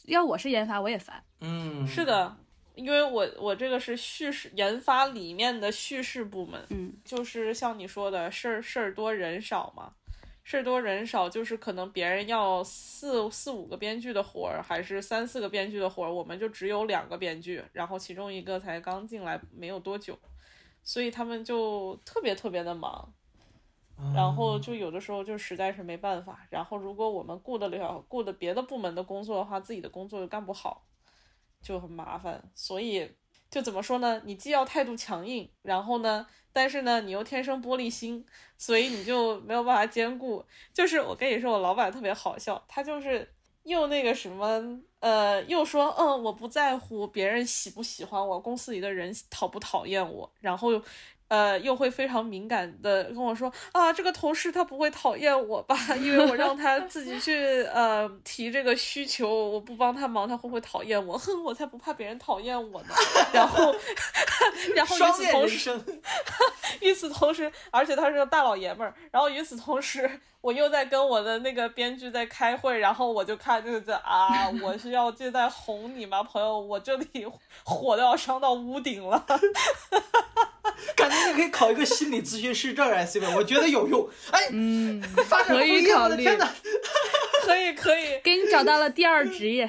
要我是研发，我也烦。嗯，是的，因为我我这个是叙事研发里面的叙事部门，嗯，就是像你说的事儿事儿多人少嘛，事儿多人少，就是可能别人要四四五个编剧的活儿，还是三四个编剧的活儿，我们就只有两个编剧，然后其中一个才刚进来没有多久，所以他们就特别特别的忙。然后就有的时候就实在是没办法，然后如果我们顾得了顾的别的部门的工作的话，自己的工作又干不好，就很麻烦。所以就怎么说呢？你既要态度强硬，然后呢，但是呢，你又天生玻璃心，所以你就没有办法兼顾。就是我跟你说，我老板特别好笑，他就是又那个什么，呃，又说嗯，我不在乎别人喜不喜欢我，公司里的人讨不讨厌我，然后。呃，又会非常敏感的跟我说啊，这个同事他不会讨厌我吧？*laughs* 因为我让他自己去呃提这个需求，我不帮他忙，他会不会讨厌我？哼，我才不怕别人讨厌我呢。然后，*laughs* 然后与此同时，*laughs* 与此同时，而且他是个大老爷们儿。然后与此同时，我又在跟我的那个编剧在开会，然后我就看就是在啊，我是要就在哄你吗，朋友？我这里火都要烧到屋顶了。*laughs* 感觉你可以考一个心理咨询师证啊，C 位，我觉得有用。哎，嗯，发展可以考虑真的天哪！可以可以，给你找到了第二职业。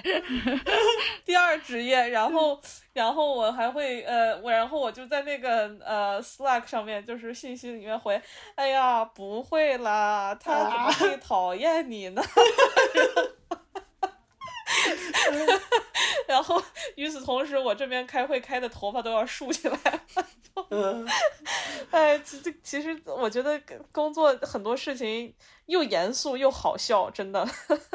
*laughs* 第二职业，然后，然后我还会，呃，我然后我就在那个呃 Slack 上面，就是信息里面回，哎呀，不会啦，他怎么会讨厌你呢？*laughs* 然后与此同时，我这边开会开的头发都要竖起来了。嗯，*laughs* 哎，其实其实我觉得工作很多事情又严肃又好笑，真的。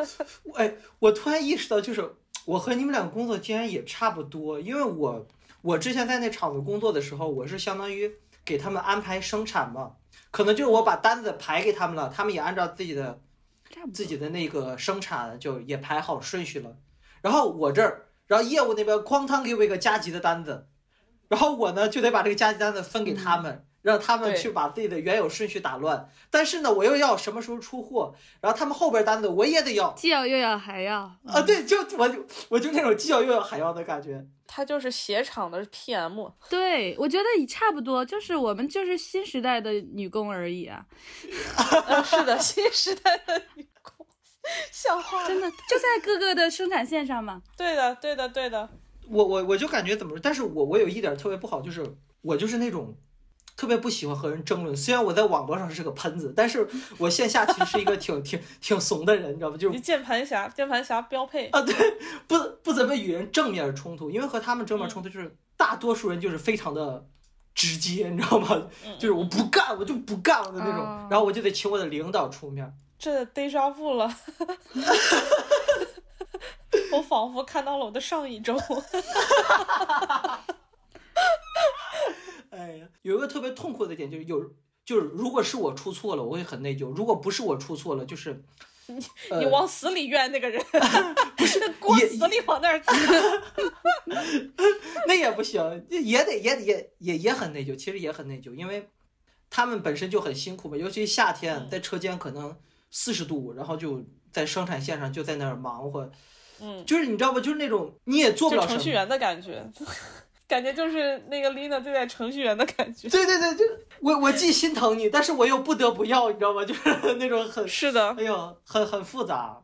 *laughs* 哎，我突然意识到，就是我和你们两个工作竟然也差不多，因为我我之前在那厂子工作的时候，我是相当于给他们安排生产嘛，可能就是我把单子排给他们了，他们也按照自己的自己的那个生产就也排好顺序了，然后我这儿，然后业务那边哐当给我一个加急的单子，然后我呢就得把这个加急单子分给他们，让他们去把自己的原有顺序打乱，但是呢我又要什么时候出货，然后他们后边单子我也得要。既要又要还要。啊，对，就我就我就那种既要又要还要的感觉。他就是鞋厂的 PM，对，我觉得也差不多，就是我们就是新时代的女工而已啊，*laughs* 呃是的，新时代的女工，笑话。真的就在各个的生产线上嘛。对的，对的，对的。我我我就感觉怎么，但是我我有一点特别不好，就是我就是那种特别不喜欢和人争论。虽然我在网络上是个喷子，但是我线下其实是一个挺 *laughs* 挺挺怂的人，你知道吧？就是你键盘侠，键盘侠标配。啊，对，不不怎么与人正面冲突，因为和他们正面冲突就是大多数人就是非常的直接，你知道吗？就是我不干，我就不干了的那种，哦然后我就得请我的领导出面。这 deja vu 了，*laughs* 我仿佛看到了我的上一周。*laughs* 哎呀，有一个特别痛苦的点就是有，就是如果是我出错了，我会很内疚；如果不是我出错了，就是，*laughs* 呃你往死里怨那个人，*laughs* 不是 *laughs* 锅也死里往那儿砸。那也不行，也得也得也也也很内疚，其实也很内疚，因为他们本身就很辛苦嘛，尤其夏天嗯在车间可能四十度，然后就在生产线上就在那儿忙活，嗯，就是你知道吧，就是那种你也做不了。程序员的感觉，感觉就是那个 Lina 对待程序员的感觉。对对对，就我我既心疼你，但是我又不得不要，你知道吗？就是 *laughs* 那种很是的，哎呦，很很复杂，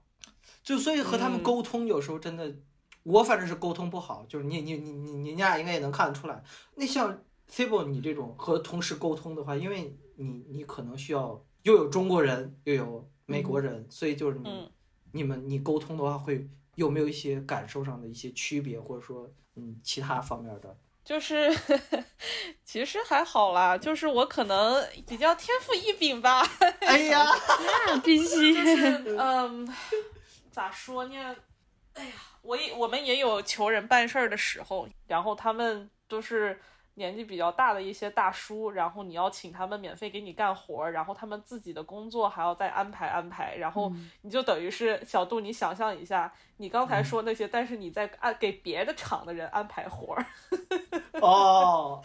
就所以和他们嗯沟通有时候真的，我反正是沟通不好，就是你你你你你俩应该也能看得出来。那像 Cable 你这种和同事沟通的话，因为你你可能需要又有中国人又有美国人，所以就是你、嗯你们你沟通的话会有没有一些感受上的一些区别，或者说嗯其他方面的？就是 *laughs* 其实还好啦，就是我可能比较天赋异禀吧。哎呀，*laughs* 那必须。*laughs* 嗯，咋说呢？哎呀我也我们也有求人办事儿的时候，然后他们都是年纪比较大的一些大叔，然后你要请他们免费给你干活，然后他们自己的工作还要再安排安排，然后你就等于是小杜，你想象一下，你刚才说那些，但是你在安给别的厂的人安排活儿，哦，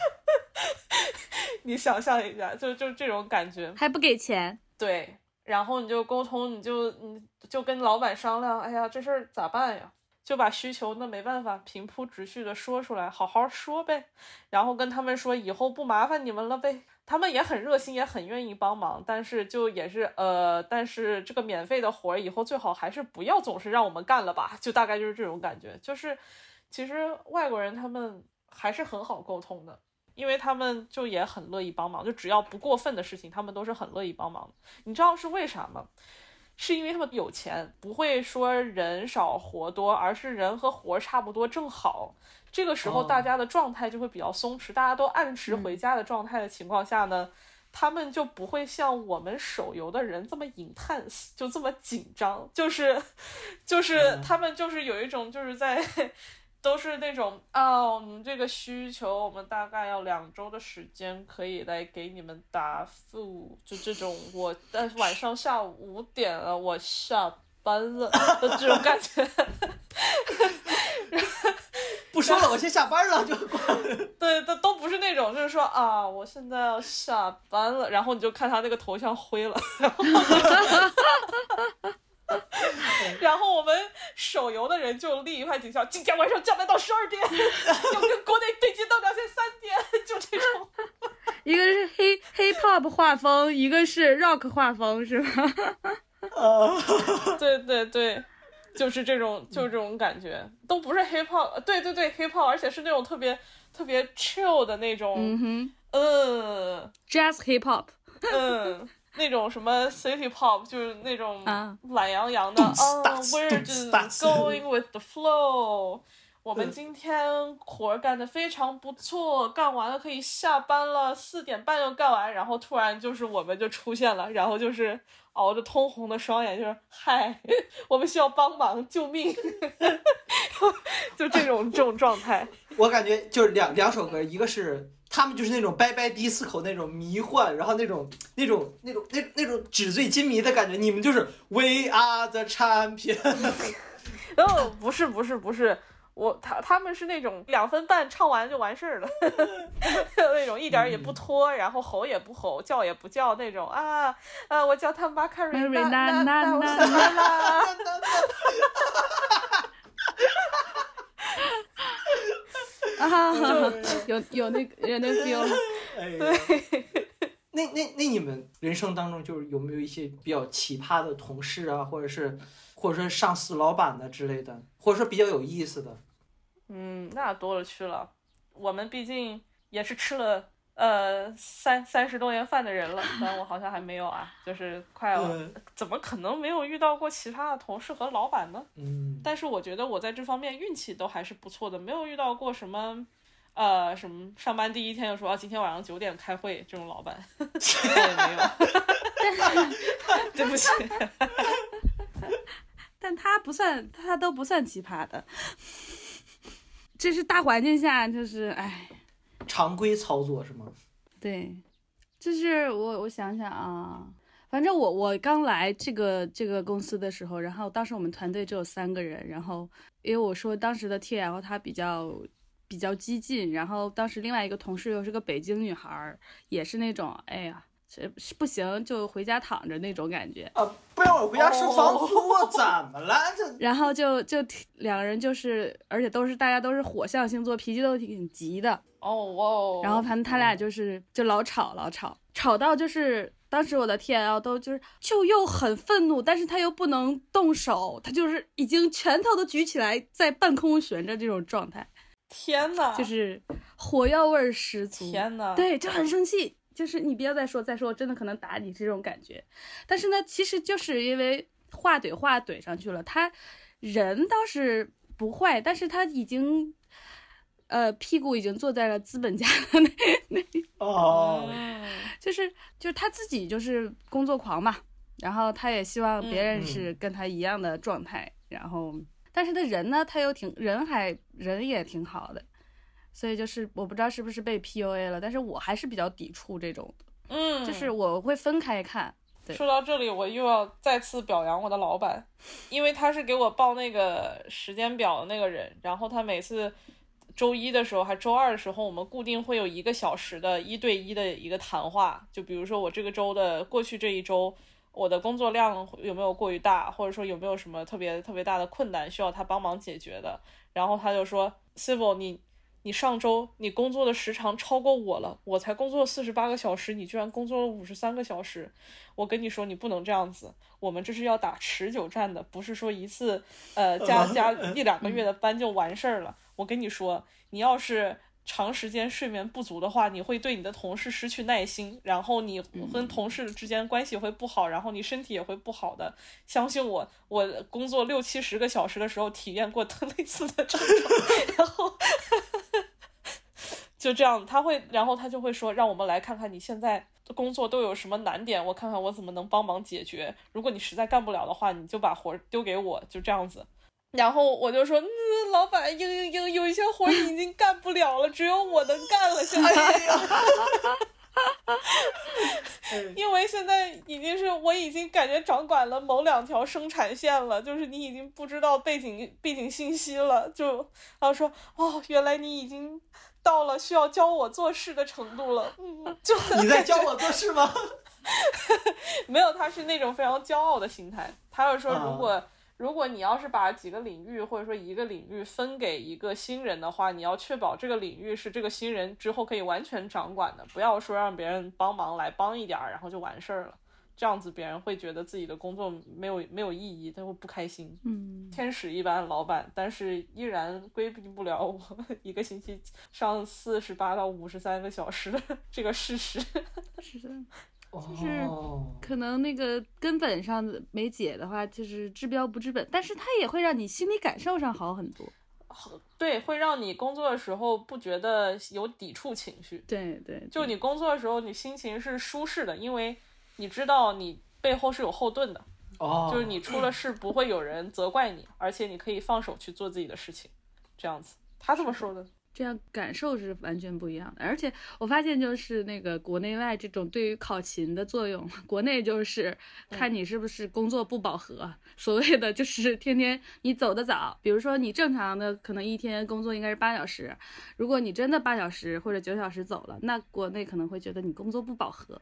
*laughs* 你想象一下，就就这种感觉，还不给钱，对，然后你就沟通，你就你就跟老板商量，哎呀，这事儿咋办呀？就把需求那没办法平铺直叙的说出来，好好说呗，然后跟他们说以后不麻烦你们了呗。他们也很热心，也很愿意帮忙，但是就也是呃，但是这个免费的活儿以后最好还是不要总是让我们干了吧，就大概就是这种感觉。就是其实外国人他们还是很好沟通的，因为他们就也很乐意帮忙，就只要不过分的事情，他们都是很乐意帮忙。你知道是为啥吗？是因为他们有钱，不会说人少活多，而是人和活差不多正好。这个时候哦大家的状态就会比较松弛，大家都按时回家的状态的情况下呢，他们就不会像我们手游的人这么 intense，就这么紧张，就是就是嗯他们就是有一种就是在。都是那种啊，我们这个需求，我们大概要两周的时间可以来给你们答复，就这种我但是晚上下午五点了，我下班了的这种感觉。*laughs* 不说了，我先下班了，就。*laughs* 对，都都不是那种，就是说啊，我现在要下班了，然后你就看他那个头像灰了，*laughs* 然后，我们手游的人就另一派景象，今天晚上加班到十二点，*laughs* 要跟国内对接到两点三点，就这种。*laughs* 一个是黑 hip hop 画风，一个是 rock 画风，是吧？*laughs* 呃，对对对，就是这种，就是这种感觉，都不是 hip hop，对对对 hip hop，而且是那种特别特别 chill 的那种，嗯哼。嗯，jazz hip hop，嗯，那种什么 city pop，就是那种啊懒洋洋的，动次哦打次，we're just going with the flow。我们嗯今天活儿干得非常不错，干完了可以下班了，四点半就干完。然后突然就是我们就出现了，然后就是熬着通红的双眼，就是嗨，*laughs* 我们需要帮忙，救命！*laughs* 就这种这种状态。我感觉就是两两首歌，一个是他们就是那种拜拜迪斯口那种迷幻，然后那种那种那种那那种纸醉金迷的感觉，你们就是 We are the champion。哦，不是不是不是，我他他们是那种两分半唱完就完事儿了，*laughs* 那种一点儿也不拖，然后吼也不吼，叫也不叫那种啊啊！我叫他玛卡瑞娜，那那我下班啦。啊，*laughs* 有有那个有那 feel，对，*laughs* 那那那你们人生当中就是有没有一些比较奇葩的同事啊，或者是或者说上司、老板的之类的，或者说比较有意思的？嗯，那多了去了。我们毕竟也是吃了呃三三十多年饭的人了，但我好像还没有啊，就是快要，嗯怎么可能没有遇到过奇葩的同事和老板呢？嗯，但是我觉得我在这方面运气都还是不错的，没有遇到过什么，呃，什么上班第一天就说啊，今天晚上九点开会这种老板，*laughs* 我也没有。*laughs* 对不起，*laughs* 但他不算，他都不算奇葩的。这是大环境下，就是哎，常规操作是吗？对，就是我我想想啊，反正我我刚来这个这个公司的时候，然后当时我们团队只有三个人，然后因为我说当时的 TL 他比较比较激进，然后当时另外一个同事又是个北京女孩，也是那种哎呀。这是不行就回家躺着那种感觉，啊，不让我回家收房租，怎么了？这 *laughs* 然后就就挺两个人就是，而且都是大家都是火象星座，脾气都挺急的，哦哇哦，然后反正他俩就是就老吵老吵，吵到就是当时我的 TL 都就是就又很愤怒，但是他又不能动手，他就是已经拳头都举起来在半空悬着这种状态，天呐，就是火药味儿十足。天呐，对，就很生气，就是你不要再说，再说我真的可能打你这种感觉。但是呢，其实就是因为话怼话怼上去了，他人倒是不坏，但是他已经。呃，屁股已经坐在了资本家的那那，哦，嗯，就是就是他自己就是工作狂嘛，然后他也希望别人嗯是跟他一样的状态，然后但是他人呢，他又挺人还人也挺好的，所以就是我不知道是不是被 PUA 了，但是我还是比较抵触这种，嗯，就是我会分开看。对说到这里，我又要再次表扬我的老板，因为他是给我报那个时间表的那个人，然后他每次周一的时候还周二的时候，我们固定会有一个小时的一对一的一个谈话，就比如说我这个周的过去这一周。我的工作量有没有过于大，或者说有没有什么特别特别大的困难需要他帮忙解决的？然后他就说：“Civil，你你上周你工作的时长超过我了，我才工作四十八个小时，你居然工作了五十三个小时。我跟你说，你不能这样子，我们这是要打持久战的，不是说一次呃加加一两个月的班就完事儿了。我跟你说，你要是……”长时间睡眠不足的话，你会对你的同事失去耐心，然后你跟同事之间关系会不好，然后你身体也会不好的。相信我，我工作六七十个小时的时候体验过 *laughs* 类似的症状，然后就这样，他会，然后他就会说，让我们来看看你现在工作都有什么难点，我看看我怎么能帮忙解决。如果你实在干不了的话，你就把活丢给我，就这样子。然后我就说，嗯，老板，嘤嘤嘤，有一些活已经干不了了，只有我能干了。现在，*laughs* 因为现在已经是我已经感觉掌管了某两条生产线了，就是你已经不知道背景背景信息了。就然后说，哦，原来你已经到了需要教我做事的程度了。嗯，就你在教我做事吗？*laughs* 没有，他是那种非常骄傲的心态。他就说，如果。如果你要是把几个领域或者说一个领域分给一个新人的话，你要确保这个领域是这个新人之后可以完全掌管的，不要说让别人帮忙来帮一点儿，然后就完事儿了。这样子别人会觉得自己的工作没有没有意义，他会不开心。嗯，天使一般老板，但是依然规避不了我 *laughs* 一个星期上四十八到五十三个小时的 *laughs* 这个事实。是的。就是可能那个根本上没解的话，就是治标不治本，但是它也会让你心理感受上好很多。对，会让你工作的时候不觉得有抵触情绪。对对，就你工作的时候，你心情是舒适的，因为你知道你背后是有后盾的。哦，就是你出了事不会有人责怪你，而且你可以放手去做自己的事情，这样子。他这么说的。这样感受是完全不一样的，而且我发现就是那个国内外这种对于考勤的作用，国内就是看你是不是工作不饱和，所谓的就是天天你走得早，比如说你正常的可能一天工作应该是八小时，如果你真的八小时或者九小时走了，那国内可能会觉得你工作不饱和。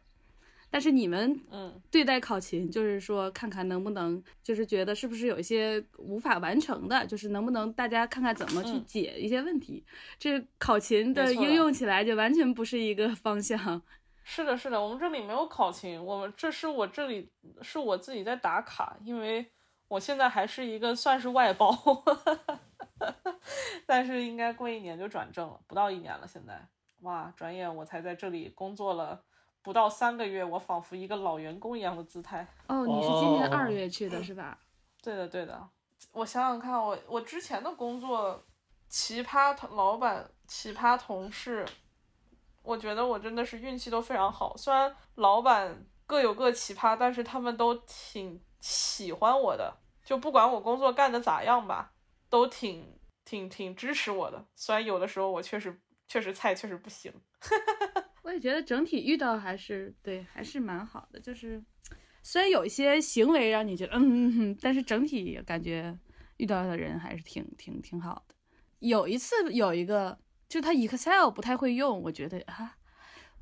但是你们，嗯，对待考勤就是说，看看能不能，就是觉得是不是有一些无法完成的，就是能不能大家看看怎么去解一些问题。这考勤的应用起来就完全不是一个方向。*laughs* 是的，是的，我们这里没有考勤，我们这是我这里是我自己在打卡，因为我现在还是一个算是外包，*laughs* 但是应该过一年就转正了，不到一年了，现在哇，转眼我才在这里工作了。不到三个月，我仿佛一个老员工一样的姿态。哦，你是今年二月去的是吧？对的，对的。我想想看，我我之前的工作，奇葩老板，奇葩同事，我觉得我真的是运气都非常好。虽然老板各有各奇葩，但是他们都挺喜欢我的，就不管我工作干的咋样吧，都挺挺挺支持我的。虽然有的时候我确实确实菜确实不行。*laughs* 我也觉得整体遇到还是对，还是蛮好的。就是虽然有一些行为让你觉得嗯，*laughs* 但是整体感觉遇到的人还是挺挺挺好的。有一次有一个，就他 Excel 不太会用，我觉得啊，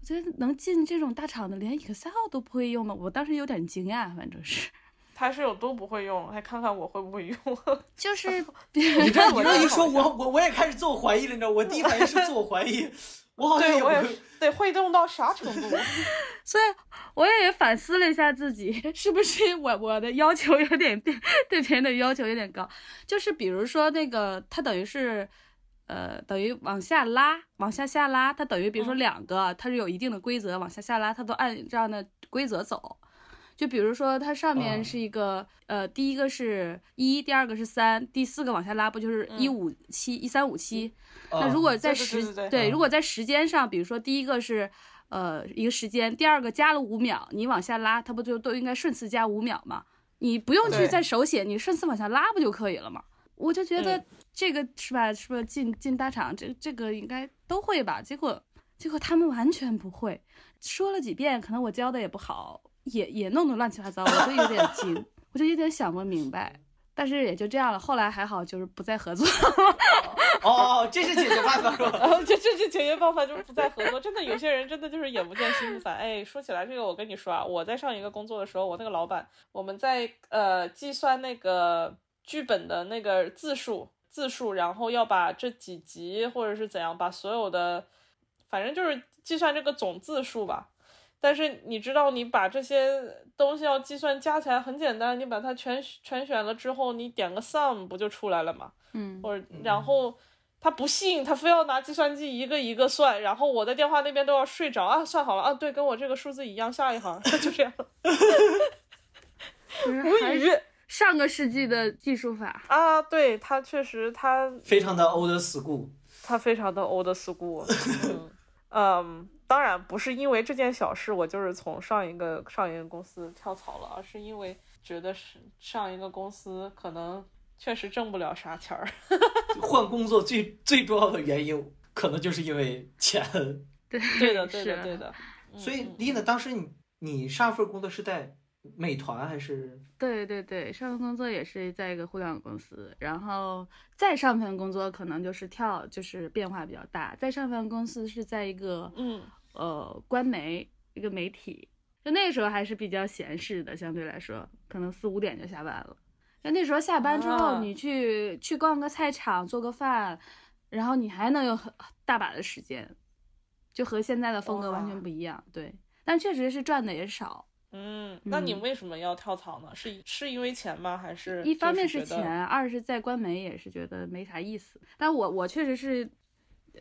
我觉得能进这种大厂的连 Excel 都不会用吗？我当时有点惊讶，反正是 *laughs* 他是有多不会用，还看看我会不会用。就是 *laughs* 你这你这一说，我我我也开始自我怀疑了，你知道，我第一反应是自我怀疑。我好像也得会动到啥程度？*laughs* 所以我也反思了一下自己，*laughs* 是不是我我的要求有点对 *laughs* 对别人的要求有点高？就是比如说那个，它等于是，呃，等于往下拉，往下下拉，它等于比如说两个，它是有一定的规则，往下下拉，它都按这样的规则走。就比如说，它上面是一个，呃，第一个是一，第二个是三，第四个往下拉，不就是一五七一三五七？那如果在时对，如果在时间上，比如说第一个是，呃，一个时间，第二个加了五秒，你往下拉，它不就都应该顺次加五秒吗？你不用去再手写，你顺次往下拉不就可以了吗？我就觉得嗯这个是吧？是不是进进大厂这这个应该都会吧？结果结果他们完全不会，说了几遍，可能我教的也不好，也也弄得乱七八糟，我就有点 *laughs* 惊，我就有点想不明白。但是也就这样了，后来还好，就是不再合作。哦，这是解决办法是吧？然 *laughs* 后这这是解决办法就是不再合作。真的有些人真的就是眼不见心不烦。哎，说起来这个，我跟你说啊，我在上一个工作的时候，我那个老板，我们在呃计算那个剧本的那个字数字数，然后要把这几集或者是怎样，把所有的，反正就是计算这个总字数吧。但是你知道，你把这些东西要计算加起来很简单，你把它全全选了之后，你点个 sum 不就出来了吗？嗯，或者然后他不信，他非要拿计算机一个一个算，然后我在电话那边都要睡着啊，算好了啊，对，跟我这个数字一样，下一行 *laughs* 就这样，*laughs* 就是无还是语上个世纪的技术法。啊，对他确实他非常的 old school。他非常的 old school，嗯 *laughs* 嗯，当然不是因为这件小事，我就是从上一个上一个公司跳槽了，而是因为觉得是上一个公司可能确实挣不了啥钱儿。*laughs* 换工作最最重要的原因，可能就是因为钱。*laughs* 对对的，对的，对的。嗯所以嗯丽娜，当时你你上份工作是在美团还是？对对对，上份工作也是在一个互联网公司，然后再上份工作可能就是跳，就是变化比较大。再上份公司是在一个嗯呃官媒一个媒体，就那时候还是比较闲适的，相对来说，可能四五点就下班了。那那时候下班之后，啊你去去逛个菜场，做个饭，然后你还能有很大把的时间，就和现在的风格完全不一样。对，但确实是赚的也少。嗯，那你嗯为什么要跳槽呢？是是因为钱吗？还是一方面是钱，二是在官媒也是觉得没啥意思。但我我确实是，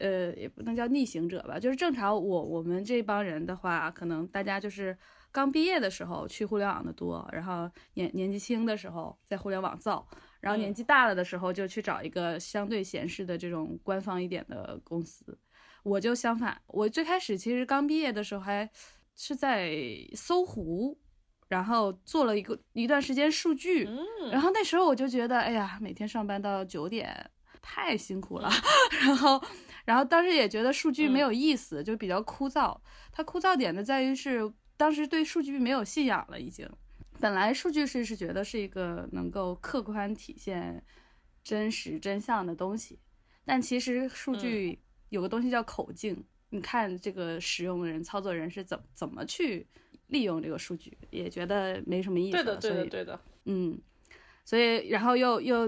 呃，也不能叫逆行者吧，就是正常我我们这帮人的话，可能大家就是刚毕业的时候去互联网的多，然后年年纪轻的时候在互联网造，然后年嗯纪大了的时候就去找一个相对闲适的这种官方一点的公司。我就相反，我最开始其实刚毕业的时候还是在搜狐，然后做了一个一段时间数据，嗯，然后那时候我就觉得，哎呀，每天上班到九点太辛苦了。*laughs* 然后，然后当时也觉得数据没有意思，就比较枯燥。它枯燥点呢在于是当时对数据没有信仰了，已经。本来数据是是觉得是一个能够客观体现真实真相的东西，但其实数据有个东西叫口径，你看这个使用人、操作人是怎怎么去利用这个数据，也觉得没什么意思。对的，对的，对的，嗯，所以然后又又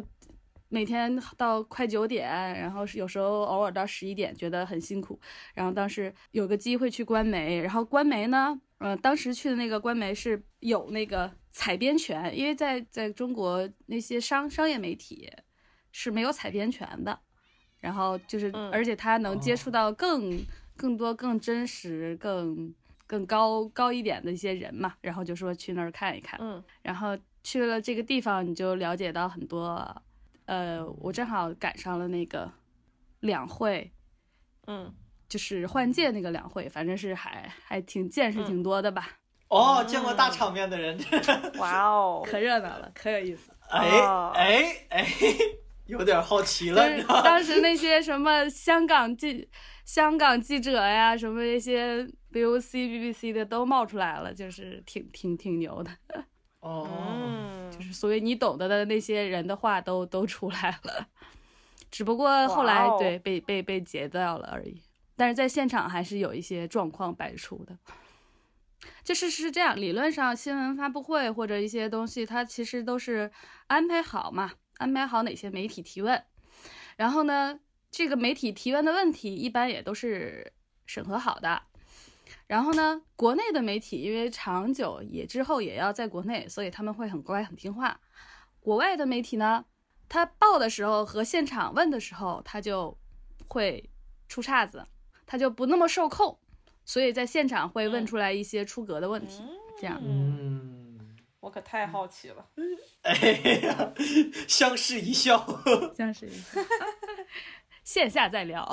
每天到快九点，然后是有时候偶尔到十一点，觉得很辛苦。然后当时有个机会去官媒，然后官媒呢，呃，当时去的那个官媒是有那个采编权，因为在在中国那些商商业媒体是没有采编权的。然后就是，嗯而且他能接触到更、更多、更真实、更更高高一点的一些人嘛。然后就说去那儿看一看。嗯然后去了这个地方，你就了解到很多。呃，我正好赶上了那个两会，嗯，就是换届那个两会，反正是还还挺见识挺多的吧，哦，见过大场面的人，*laughs* 哇哦，可热闹了，可有意思。哎哦。哎哎，*laughs* 有点好奇了？*laughs* 当时那些什么香港记香港记者呀，什么一些 BBC、BBC 的都冒出来了，就是挺挺挺牛的，哦，嗯就，是所谓你懂得的那些人的话都都出来了，只不过后来对被被被截掉了而已。但是在现场还是有一些状况百出的，就是是这样。理论上新闻发布会或者一些东西，它其实都是安排好嘛，安排好哪些媒体提问，然后呢，这个媒体提问的问题一般也都是审核好的。然后呢，国内的媒体因为长久也之后也要在国内，所以他们会很乖很听话。国外的媒体呢，他报的时候和现场问的时候，他就会出岔子，他就不那么受控，所以在现场会问出来一些出格的问题。这样嗯，嗯，我可太好奇了。哎呀，相视一笑。相视一笑 *laughs* 线下再聊。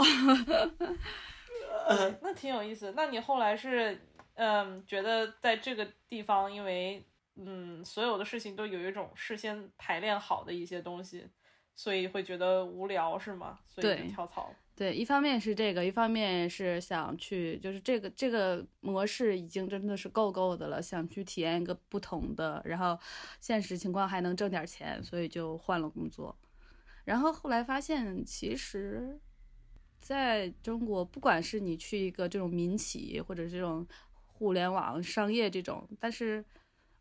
那挺有意思。那你后来是，嗯，觉得在这个地方，因为，嗯，所有的事情都有一种事先排练好的一些东西，所以会觉得无聊是吗？所以就跳槽。对，一方面是这个，一方面是想去，就是这个这个模式已经真的是够够的了，想去体验一个不同的，然后现实情况还能挣点钱，所以就换了工作。然后后来发现，其实在中国，不管是你去一个这种民企或者这种互联网商业这种，但是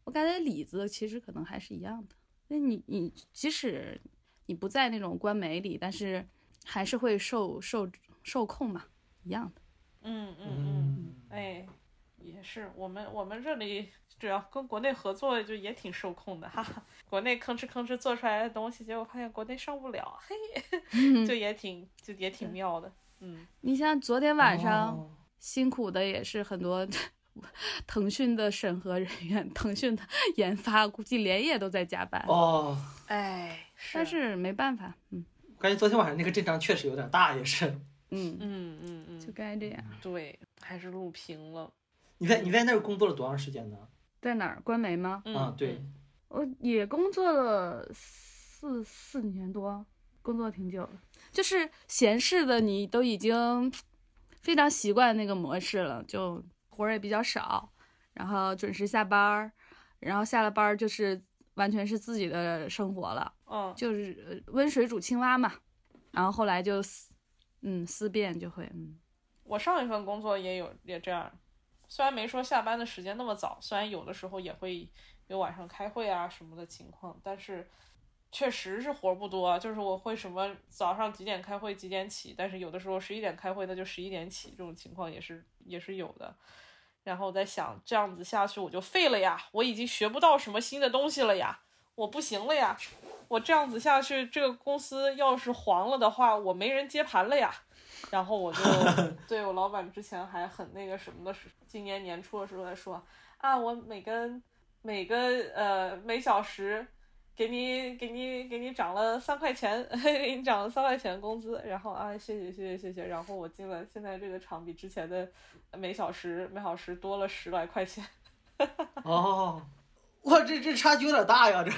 我感觉里子其实可能还是一样的。那你你即使你不在那种官媒里，但是还是会受受受控嘛，一样的。嗯嗯嗯，哎，也是我们我们这里主要跟国内合作就也挺受控的，哈哈。*laughs* 国内吭哧吭哧做出来的东西，结果发现国内上不了，嘿，*laughs* 就也挺就也挺妙的。嗯，你像昨天晚上哦辛苦的也是很多 *laughs* 腾讯的审核人员，腾讯的研发估计连夜都在加班，哦，哎，但是没办法，嗯感觉昨天晚上那个阵仗确实有点大，也是。嗯，嗯嗯嗯，就该这样。对，还是录屏了。你在你在那儿工作了多长时间呢？在哪儿？官媒吗？嗯，啊，对，我也工作了四四年多，工作挺久了。就是闲适的，你都已经非常习惯那个模式了，就活儿也比较少，然后准时下班儿，然后下了班儿就是完全是自己的生活了，嗯，就是呃温水煮青蛙嘛。然后后来就思，嗯，思辨就会，嗯，我上一份工作也有也这样，虽然没说下班的时间那么早，虽然有的时候也会有晚上开会啊什么的情况，但是确实是活不多。就是我会什么早上几点开会几点起，但是有的时候十一点开会，那就十一点起，这种情况也是也是有的。然后我在想，这样子下去我就废了呀，我已经学不到什么新的东西了呀，我不行了呀。我这样子下去，这个公司要是黄了的话，我没人接盘了呀。然后我就 *laughs* 对我老板之前还很那个什么的时，今年年初的时候在说啊，我每根每个呃每小时给你给你给你涨了三块钱，*laughs* 给你涨了三块钱工资，然后啊谢谢谢谢谢谢，然后我进了现在这个厂比之前的每小时每小时多了十来块钱。*laughs* 哦，哇，这这差距有点大呀，这。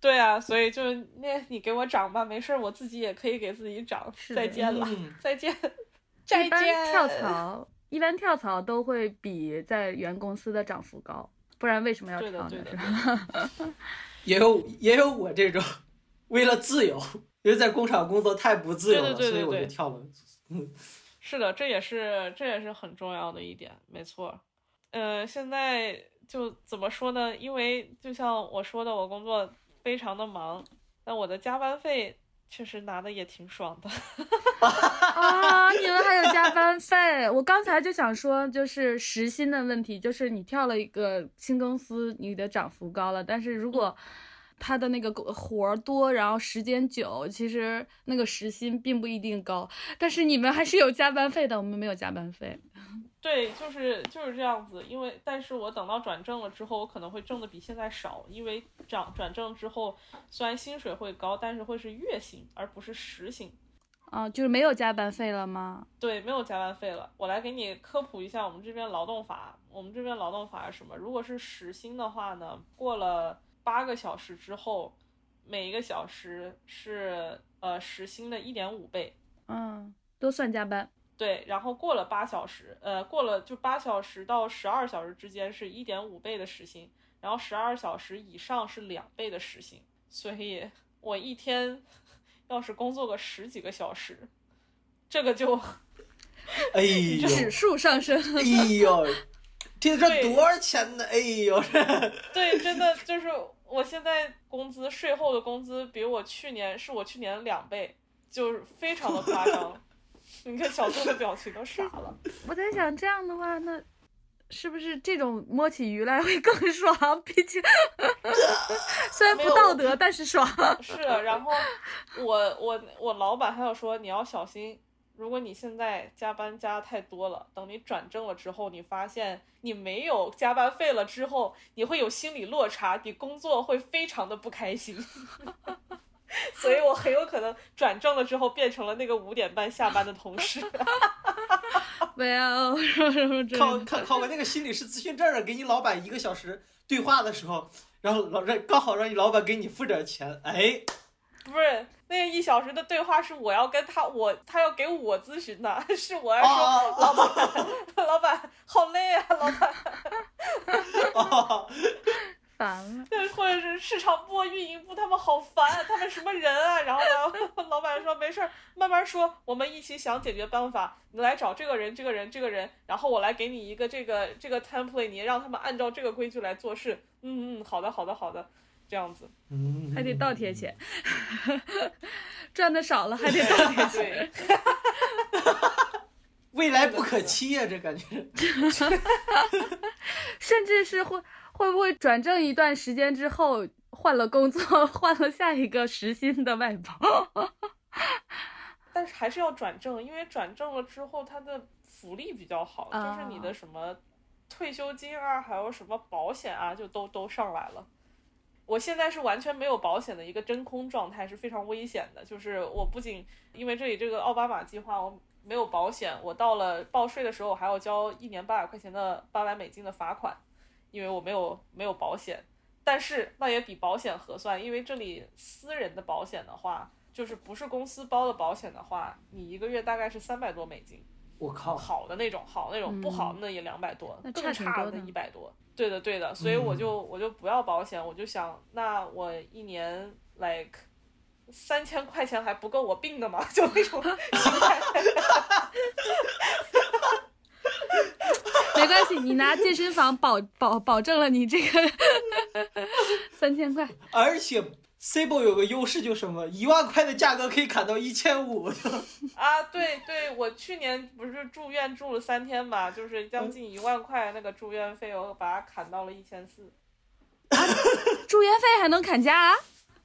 对啊，所以就那你给我涨吧，没事儿，我自己也可以给自己涨。再见了，嗯再见，*laughs* 再一般见。跳 *laughs* 槽，一般跳槽都会比在原公司的涨幅高，不然为什么要对的跳呢？对的是吧？*laughs* 也有也有我这种为了自由，因为在工厂工作太不自由了，对对对对所以我就对跳了。是的，这也是这也是很重要的一点，没错。呃，现在就怎么说呢？因为就像我说的，我工作非常的忙，那我的加班费确实拿的也挺爽的。*laughs* 啊，你们还有加班费？我刚才就想说，就是时薪的问题，就是你跳了一个新公司，你的涨幅高了，但是如果他的那个活儿多，然后时间久，其实那个时薪并不一定高。但是你们还是有加班费的，我们没有加班费。*laughs* 对，就是就是这样子。因为，但是我等到转正了之后，我可能会挣的比现在少，因为转转正之后，虽然薪水会高，但是会是月薪而不是时薪。啊，就是没有加班费了吗？对，没有加班费了。我来给你科普一下我们这边劳动法。我们这边劳动法是什么？如果是时薪的话呢，过了八个小时之后，每一个小时是呃时薪的一点五倍。嗯，都算加班。对，然后过了八小时，呃，过了就八小时到十二小时之间是一点五倍的时薪，然后十二小时以上是两倍的时薪。所以我一天 *laughs* 要是工作个十几个小时，这个就 *laughs* 哎呦，指数上升。哎呦，这这多少钱呢？哎呦，这对，真的就是我现在工资税后的工资比我去年是我去年的两倍，就是非常的夸张。*laughs* 你看小杜的表情都傻了。我在想，这样的话，那是不是这种摸起鱼来会更 *laughs* 爽？毕竟 *laughs* 虽然不道德，但是爽。是，然后我我我老板还有说你要小心，如果你现在加班加太多了，等你转正了之后，你发现你没有加班费了之后，你会有心理落差，你工作会非常的不开心。*laughs* 所以我很有可能转正了之后变成了那个五点半下班的同事。*laughs* 没有，考考考个那个心理师咨询证儿，给你老板一个小时对话的时候，然后老让刚好让你老板给你付点钱，哎，不是那个一小时的对话是我要跟他，我他要给我咨询的，*laughs* 是我要说、哦老板，*laughs* 老板好累啊，*laughs* 老板，哦，烦了。对，或者是市场部、运营部他们好烦，啊他们什么人啊？然后呢，老板说没事儿，慢慢说，我们一起想解决办法，你来找这个人、这个人、这个人，然后我来给你一个这个这个 template，你让他们按照这个规矩来做事。嗯嗯，好的好的好的，这样子。嗯还得倒贴钱，*laughs* 赚的少了还得倒贴钱。对，*laughs* 未来不可期呀、这感觉。*laughs* 甚至是会会不会转正一段时间之后换了工作，换了下一个时薪的外包。但是还是要转正，因为转正了之后，它的福利比较好，就是你的什么退休金啊，还有什么保险啊，就都都上来了。我现在是完全没有保险的一个真空状态，是非常危险的。就是我不仅因为这里这个奥巴马计划，我没有保险，我到了报税的时候，我还要交一年八百块钱的八百美金的罚款，因为我没有没有保险。但是那也比保险合算，因为这里私人的保险的话，就是不是公司包的保险的话，你一个月大概是三百多美金，我靠，好的那种，好那种，不好那也两百多，那差更差的一百多。对的，对的，所以我就、我就不要保险，我就想，那我一年 like 三千块钱还不够我病的吗？*laughs* 就那种心态。*laughs* 没关系，你拿健身房保保保证了你这个 *laughs* 三千块。而且 Cibo 有个优势就是什么，一万块的价格可以砍到一千五。*laughs* 啊，对对，我去年不是住院住了三天嘛，就是将近一万块那个住院费，我把它砍到了一千四。*laughs* 住院费还能砍价啊？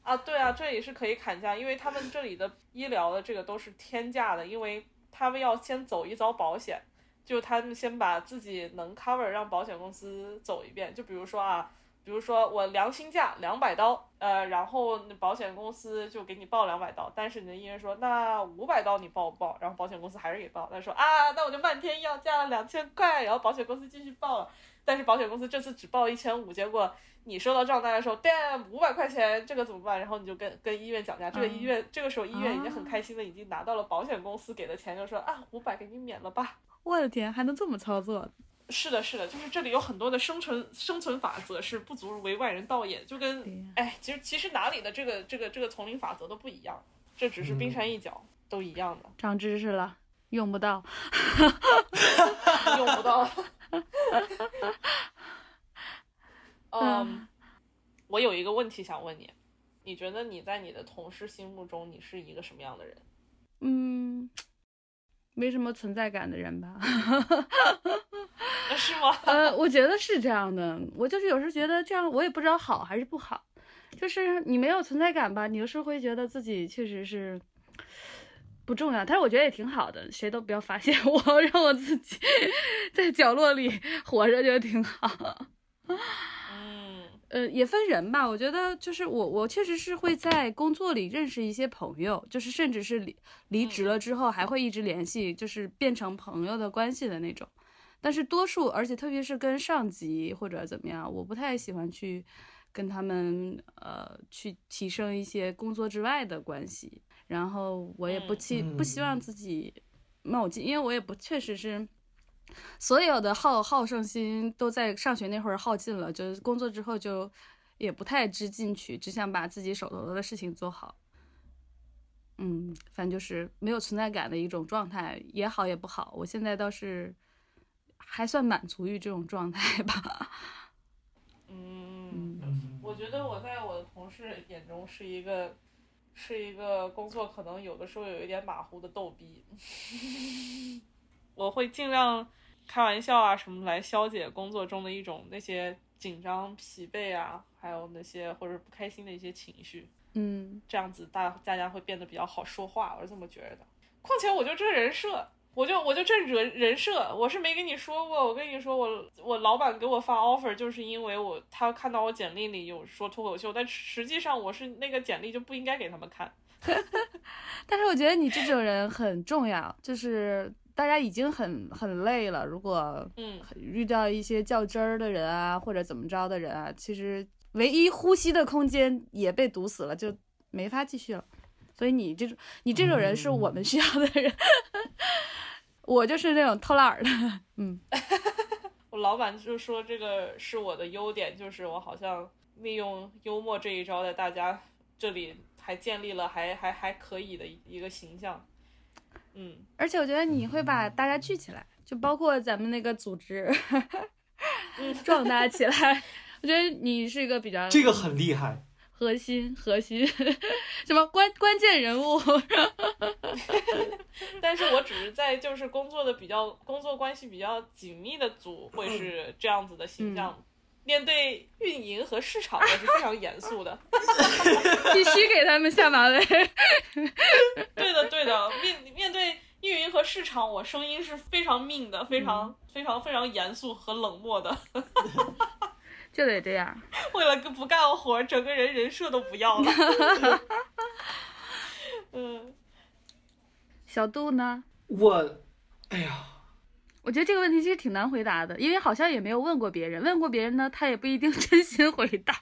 啊，对啊，这里是可以砍价，因为他们这里的医疗的这个都是天价的，因为他们要先走一遭保险，就他们先把自己能 cover 让保险公司走一遍，就比如说啊，比如说我良心价两百刀，呃，然后那保险公司就给你报两百刀，但是你的医院说那五百刀你报不报？然后保险公司还是给报，他说啊，那我就漫天要价了两千块，然后保险公司继续报了，但是保险公司这次只报一千五，结果。你收到账单的时候，damn 五百块钱，这个怎么办？然后你就跟跟医院讲价，这个医院、这个时候医院已经很开心的，已经拿到了保险公司给的钱，就说啊五百给你免了吧。我的天，还能这么操作？是的，是的，就是这里有很多的生存生存法则是不足为外人道也，就跟哎，其实其实哪里的这个这个这个丛林法则都不一样，这只是冰山一角，都一样的，长知识了，用不到。用不到。*laughs* 嗯，我有一个问题想问你，你觉得你在你的同事心目中你是一个什么样的人？嗯，没什么存在感的人吧。*laughs* 是吗？呃，我觉得是这样的。我就是有时候觉得这样，我也不知道好还是不好。就是你没有存在感吧，你有时候会觉得自己确实是不重要。但是我觉得也挺好的，谁都不要发现我，*laughs* 让我自己 *laughs* 在角落里活着就挺好。嗯呃，也分人吧。我觉得就是我，我确实是会在工作里认识一些朋友，就是甚至是离离职了之后还会一直联系，就是变成朋友的关系的那种。但是多数，而且特别是跟上级或者怎么样，我不太喜欢去跟他们呃去提升一些工作之外的关系。然后我也不嗯期、不希望嗯自己冒进，因为我也不确实是。所有的好好胜心都在上学那会儿耗尽了，就是工作之后就也不太知进取，只想把自己手头的事情做好。嗯，反正就是没有存在感的一种状态，也好也不好。我现在倒是还算满足于这种状态吧。*laughs* 嗯，嗯我觉得我在我的同事眼中是一个是一个工作可能有的时候有一点马虎的逗逼，*laughs* 我会尽量开玩笑啊什么来消解工作中的一种那些紧张、疲惫啊，还有那些或者不开心的一些情绪。嗯这样子大大家会变得比较好说话，我是这么觉得。况且我就这人设，我就我就这人人设，我是没跟你说过。我跟你说，我我老板给我发 offer，就是因为我他看到我简历里有说脱口秀，但实际上我是那个简历就不应该给他们看。*laughs* 但是我觉得你这种人很重要，就是大家已经很很累了，如果嗯，遇到一些较真儿的人啊，或者怎么着的人啊，其实唯一呼吸的空间也被堵死了，就没法继续了。所以你这种你这种人是我们需要的人，*laughs* 我就是那种偷懒儿的，嗯。*laughs* 我老板就说这个是我的优点，就是我好像利用幽默这一招，在大家这里还建立了还还还可以的一个形象。嗯，而且我觉得你会把大家聚起来，就包括咱们那个组织，嗯 *laughs* 壮大起来。我觉得你是一个比较这个很厉害。核心核心，*laughs* 什么关关键人物？*laughs* 但是我只是在就是工作的比较工作关系比较紧密的组会是这样子的形象，面对运营和市场我是非常严肃的，*laughs* 必须给他们下马威。*laughs* 对的对的，面面对运营和市场，我声音是非常命的，非常非常非常严肃和冷漠的。*laughs* 就得这样，为了不干活，整个人人设都不要了。嗯，小杜呢？我，哎呀，我觉得这个问题其实挺难回答的，因为好像也没有问过别人，问过别人呢，他也不一定 *laughs* 真心回答。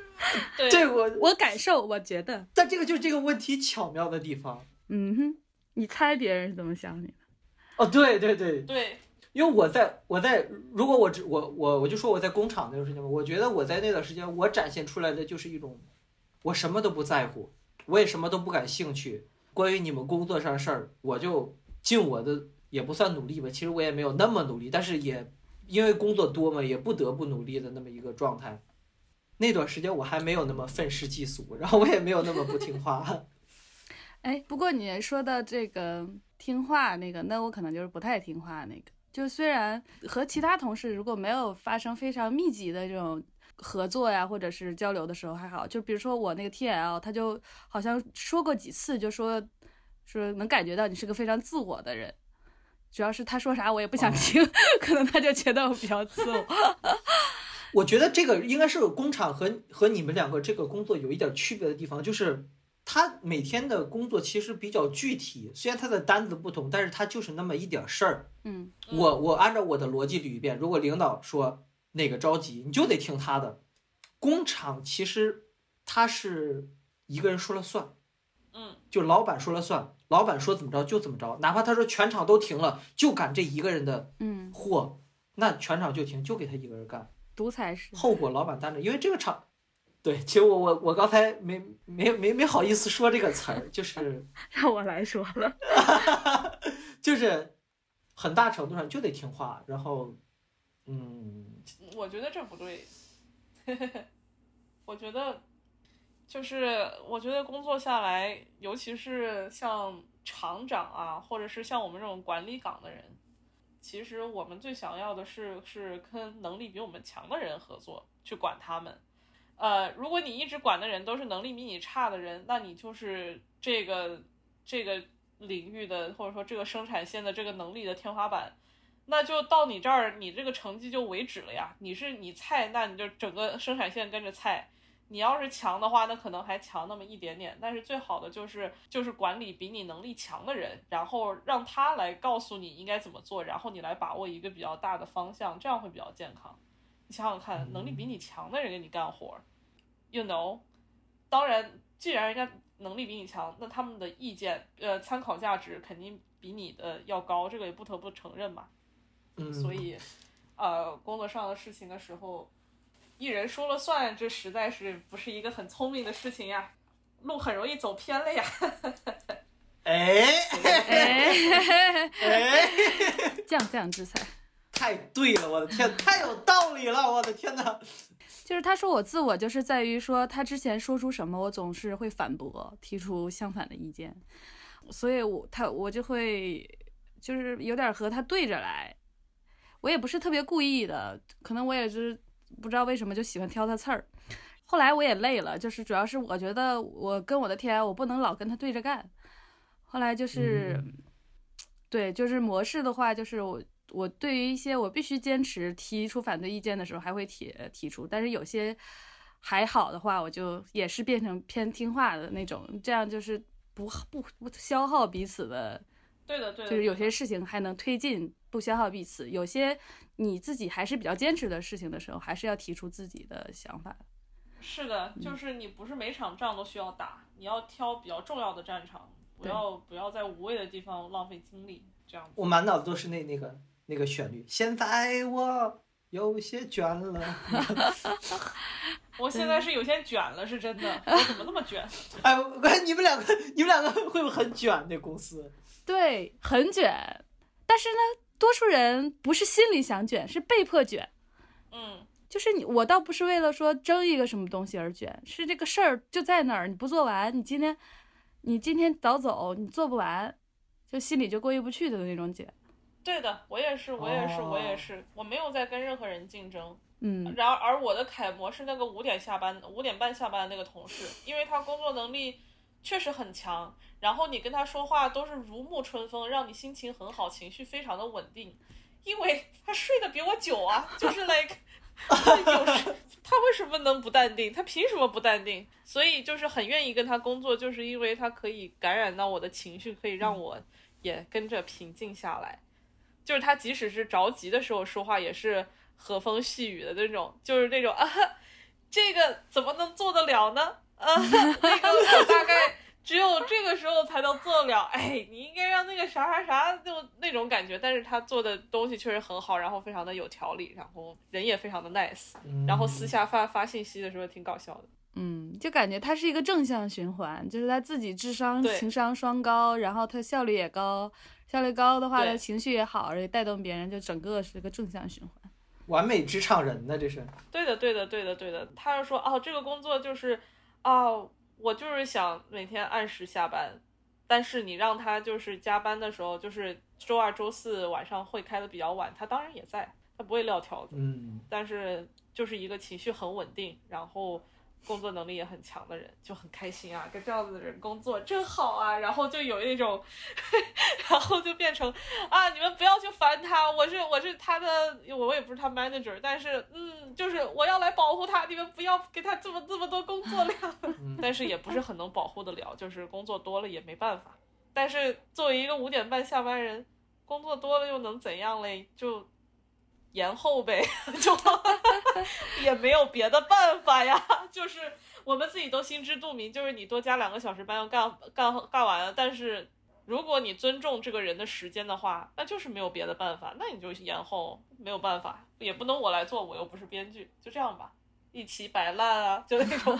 *laughs* 对我我感受，我觉得，但这个就是这个问题巧妙的地方。嗯哼，你猜别人是怎么想你的？哦，对对对对。因为我在我在如果我只我我我就说我在工厂那段时间吧，我觉得我在那段时间我展现出来的就是一种，我什么都不在乎，我也什么都不感兴趣。关于你们工作上的事儿，我就尽我的也不算努力吧，其实我也没有那么努力，但是也因为工作多嘛，也不得不努力的那么一个状态。那段时间我还没有那么愤世嫉俗，然后我也没有那么不听话。*laughs* 哎，不过你说的这个听话那个，那我可能就是不太听话那个。就虽然和其他同事如果没有发生非常密集的这种合作呀，或者是交流的时候还好，就比如说我那个 T L，他就好像说过几次，就说说能感觉到你是个非常自我的人，主要是他说啥我也不想听，可能他就觉得我比较自我。*laughs* 我觉得这个应该是工厂和和你们两个这个工作有一点区别的地方，就是。他每天的工作其实比较具体，虽然他的单子不同，但是他就是那么一点事儿。嗯，我我按照我的逻辑捋一遍，如果领导说哪个着急，你就得听他的。工厂其实他是一个人说了算，嗯，就老板说了算，老板说怎么着就怎么着，哪怕他说全场都停了，就赶这一个人的嗯。货，那全场就停，就给他一个人干，独裁是，后果老板担着，因为这个厂。对，其实我我我刚才没没没没好意思说这个词儿，就是 *laughs* 让我来说了，*laughs* 就是很大程度上就得听话，然后，嗯，我觉得这不对，*laughs* 我觉得就是我觉得工作下来，尤其是像厂长啊，或者是像我们这种管理岗的人，其实我们最想要的是是跟能力比我们强的人合作，去管他们。呃，如果你一直管的人都是能力比你差的人，那你就是这个这个领域的或者说这个生产线的这个能力的天花板，那就到你这儿，你这个成绩就为止了呀。你是你菜，那你就整个生产线跟着菜。你要是强的话，那可能还强那么一点点。但是最好的就是就是管理比你能力强的人，然后让他来告诉你应该怎么做，然后你来把握一个比较大的方向，这样会比较健康。你想想看，能力比你强的人给你干活，you know，当然，既然人家能力比你强，那他们的意见，呃，参考价值肯定比你的要高，这个也不得不承认嘛。嗯，所以，呃，工作上的事情的时候，一人说了算，这实在是不是一个很聪明的事情呀，路很容易走偏了呀。哎哎哎，将将之才。太对了，我的天，太有道理了，我的天哪！就是他说我自我，就是在于说他之前说出什么，我总是会反驳，提出相反的意见，所以我他我就会就是有点和他对着来，我也不是特别故意的，可能我也是不知道为什么就喜欢挑他刺儿。后来我也累了，就是主要是我觉得我跟我的天，我不能老跟他对着干。后来就是，*tsk* 对，就是模式的话，就是我。我对于一些我必须坚持提出反对意见的时候，还会提提出，但是有些还好的话，我就也是变成偏听话的那种，这样就是不不不消耗彼此的。对的，对的。就是有些事情还能推进，不消耗彼此；有些你自己还是比较坚持的事情的时候，还是要提出自己的想法。是的，就是你不是每场仗都需要打，你要挑比较重要的战场，不要不要在无谓的地方浪费精力，这样子。我满脑子都是那那个那个旋律。现在我有些卷了，*laughs* 我现在是有些卷了，是真的，我怎么那么卷？哎，我感觉你们两个，你们两个会不会很卷？那公司对，很卷。但是呢，多数人不是心里想卷，是被迫卷。嗯，就是你，我倒不是为了说争一个什么东西而卷，是这个事儿就在那儿，你不做完，你今天，你今天早走，你做不完，就心里就过意不去的那种卷。对的，我也是，我也是，我也哦是，我没有在跟任何人竞争。嗯，然而，而我的楷模是那个五点下班、五点半下班的那个同事，因为他工作能力确实很强，然后你跟他说话都是如沐春风，让你心情很好，情绪非常的稳定，因为 *laughs* 他睡得比我久啊，就是 like *laughs* 有时他为什么能不淡定？他凭什么不淡定？所以就是很愿意跟他工作，就是因为他可以感染到我的情绪，可以让我也跟着平静下来。就是他即使是着急的时候说话，也是和风细雨的那种，就是那种啊，这个怎么能做得了呢？啊，那个我大概只有这个时候才能做得了。*laughs* 哎，你应该让那个啥啥啥，就那种感觉。但是他做的东西确实很好，然后非常的有条理，然后人也非常的 nice，然后私下发发信息的时候挺搞笑的。嗯，就感觉他是一个正向循环，就是他自己智商、对情商双高，然后他效率也高，效率高的话，对他情绪也好，而且带动别人，就整个是个正向循环。完美职场人呢，这是。对的，对的，对的，对的。他就说哦，这个工作就是，哦，我就是想每天按时下班，但是你让他就是加班的时候，就是周二、周四晚上会开的比较晚，他当然也在，他不会撂挑子，嗯，但是就是一个情绪很稳定，然后工作能力也很强的人，就很开心啊，跟这样子的人工作真好啊，然后就有一种，*laughs* 然后就变成啊，你们不要去烦他，我是我是他的，我也不是他 manager，但是嗯，就是我要来保护他，你们不要给他这么这么多工作量，*laughs* 但是也不是很能保护得了，就是工作多了也没办法，但是作为一个五点半下班人，工作多了又能怎样嘞？就延后呗，就也没有别的办法呀，就是我们自己都心知肚明，就是你多加两个小时班要干干干完了，但是如果你尊重这个人的时间的话，那就是没有别的办法，那你就延后，没有办法，也不能我来做，我又不是编剧，就这样吧，一起摆烂啊，就那种。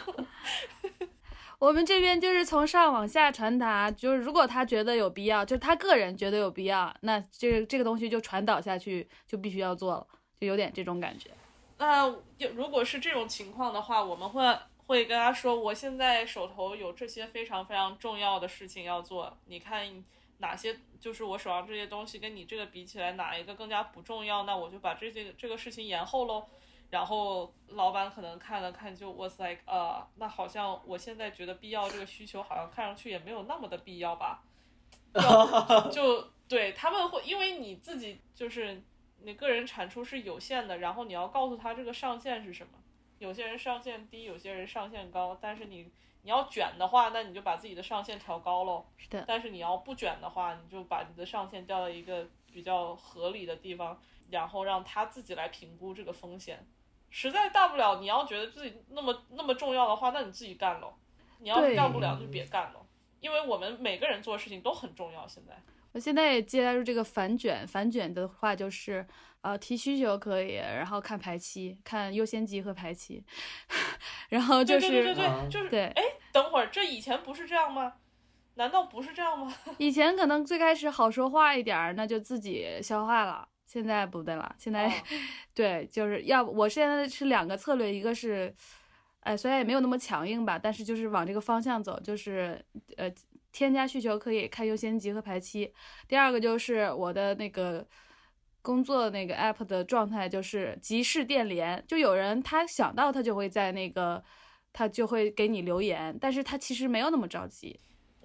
我们这边就是从上往下传达，就是如果他觉得有必要，就是他个人觉得有必要，那这这个东西就传导下去，就必须要做了，就有点这种感觉。那如果是这种情况的话，我们会会跟他说，我现在手头有这些非常非常重要的事情要做，你看哪些就是我手上这些东西跟你这个比起来，哪一个更加不重要？那我就把这些这个事情延后喽。然后老板可能看了看，就 was like，呃，那好像我现在觉得必要这个需求，好像看上去也没有那么的必要吧。*laughs* 就对他们会，因为你自己就是你个人产出是有限的，然后你要告诉他这个上限是什么。有些人上限低，有些人上限高，但是你你要卷的话，那你就把自己的上限调高喽。是的，但是你要不卷的话，你就把你的上限调到一个比较合理的地方，然后让他自己来评估这个风险。实在大不了，你要觉得自己那么那么重要的话，那你自己干喽。你要是干不了，就别干喽。因为我们每个人做的事情都很重要。现在，我现在也接入这个反卷，反卷的话就是，呃，提需求可以，然后看排期，看优先级和排期，*laughs* 然后就是对对对对，就是对哎，等会儿，这以前不是这样吗？难道不是这样吗？以前可能最开始好说话一点儿，那就自己消化了。现在不对了，现在、哦 *laughs* 对，就是要我现在是两个策略，一个是，哎，虽然也没有那么强硬吧，但是就是往这个方向走，就是呃，添加需求可以看优先级和排期。第二个就是我的那个工作那个 app 的状态就是即时电联，就有人他想到他就会在那个他就会给你留言，但是他其实没有那么着急。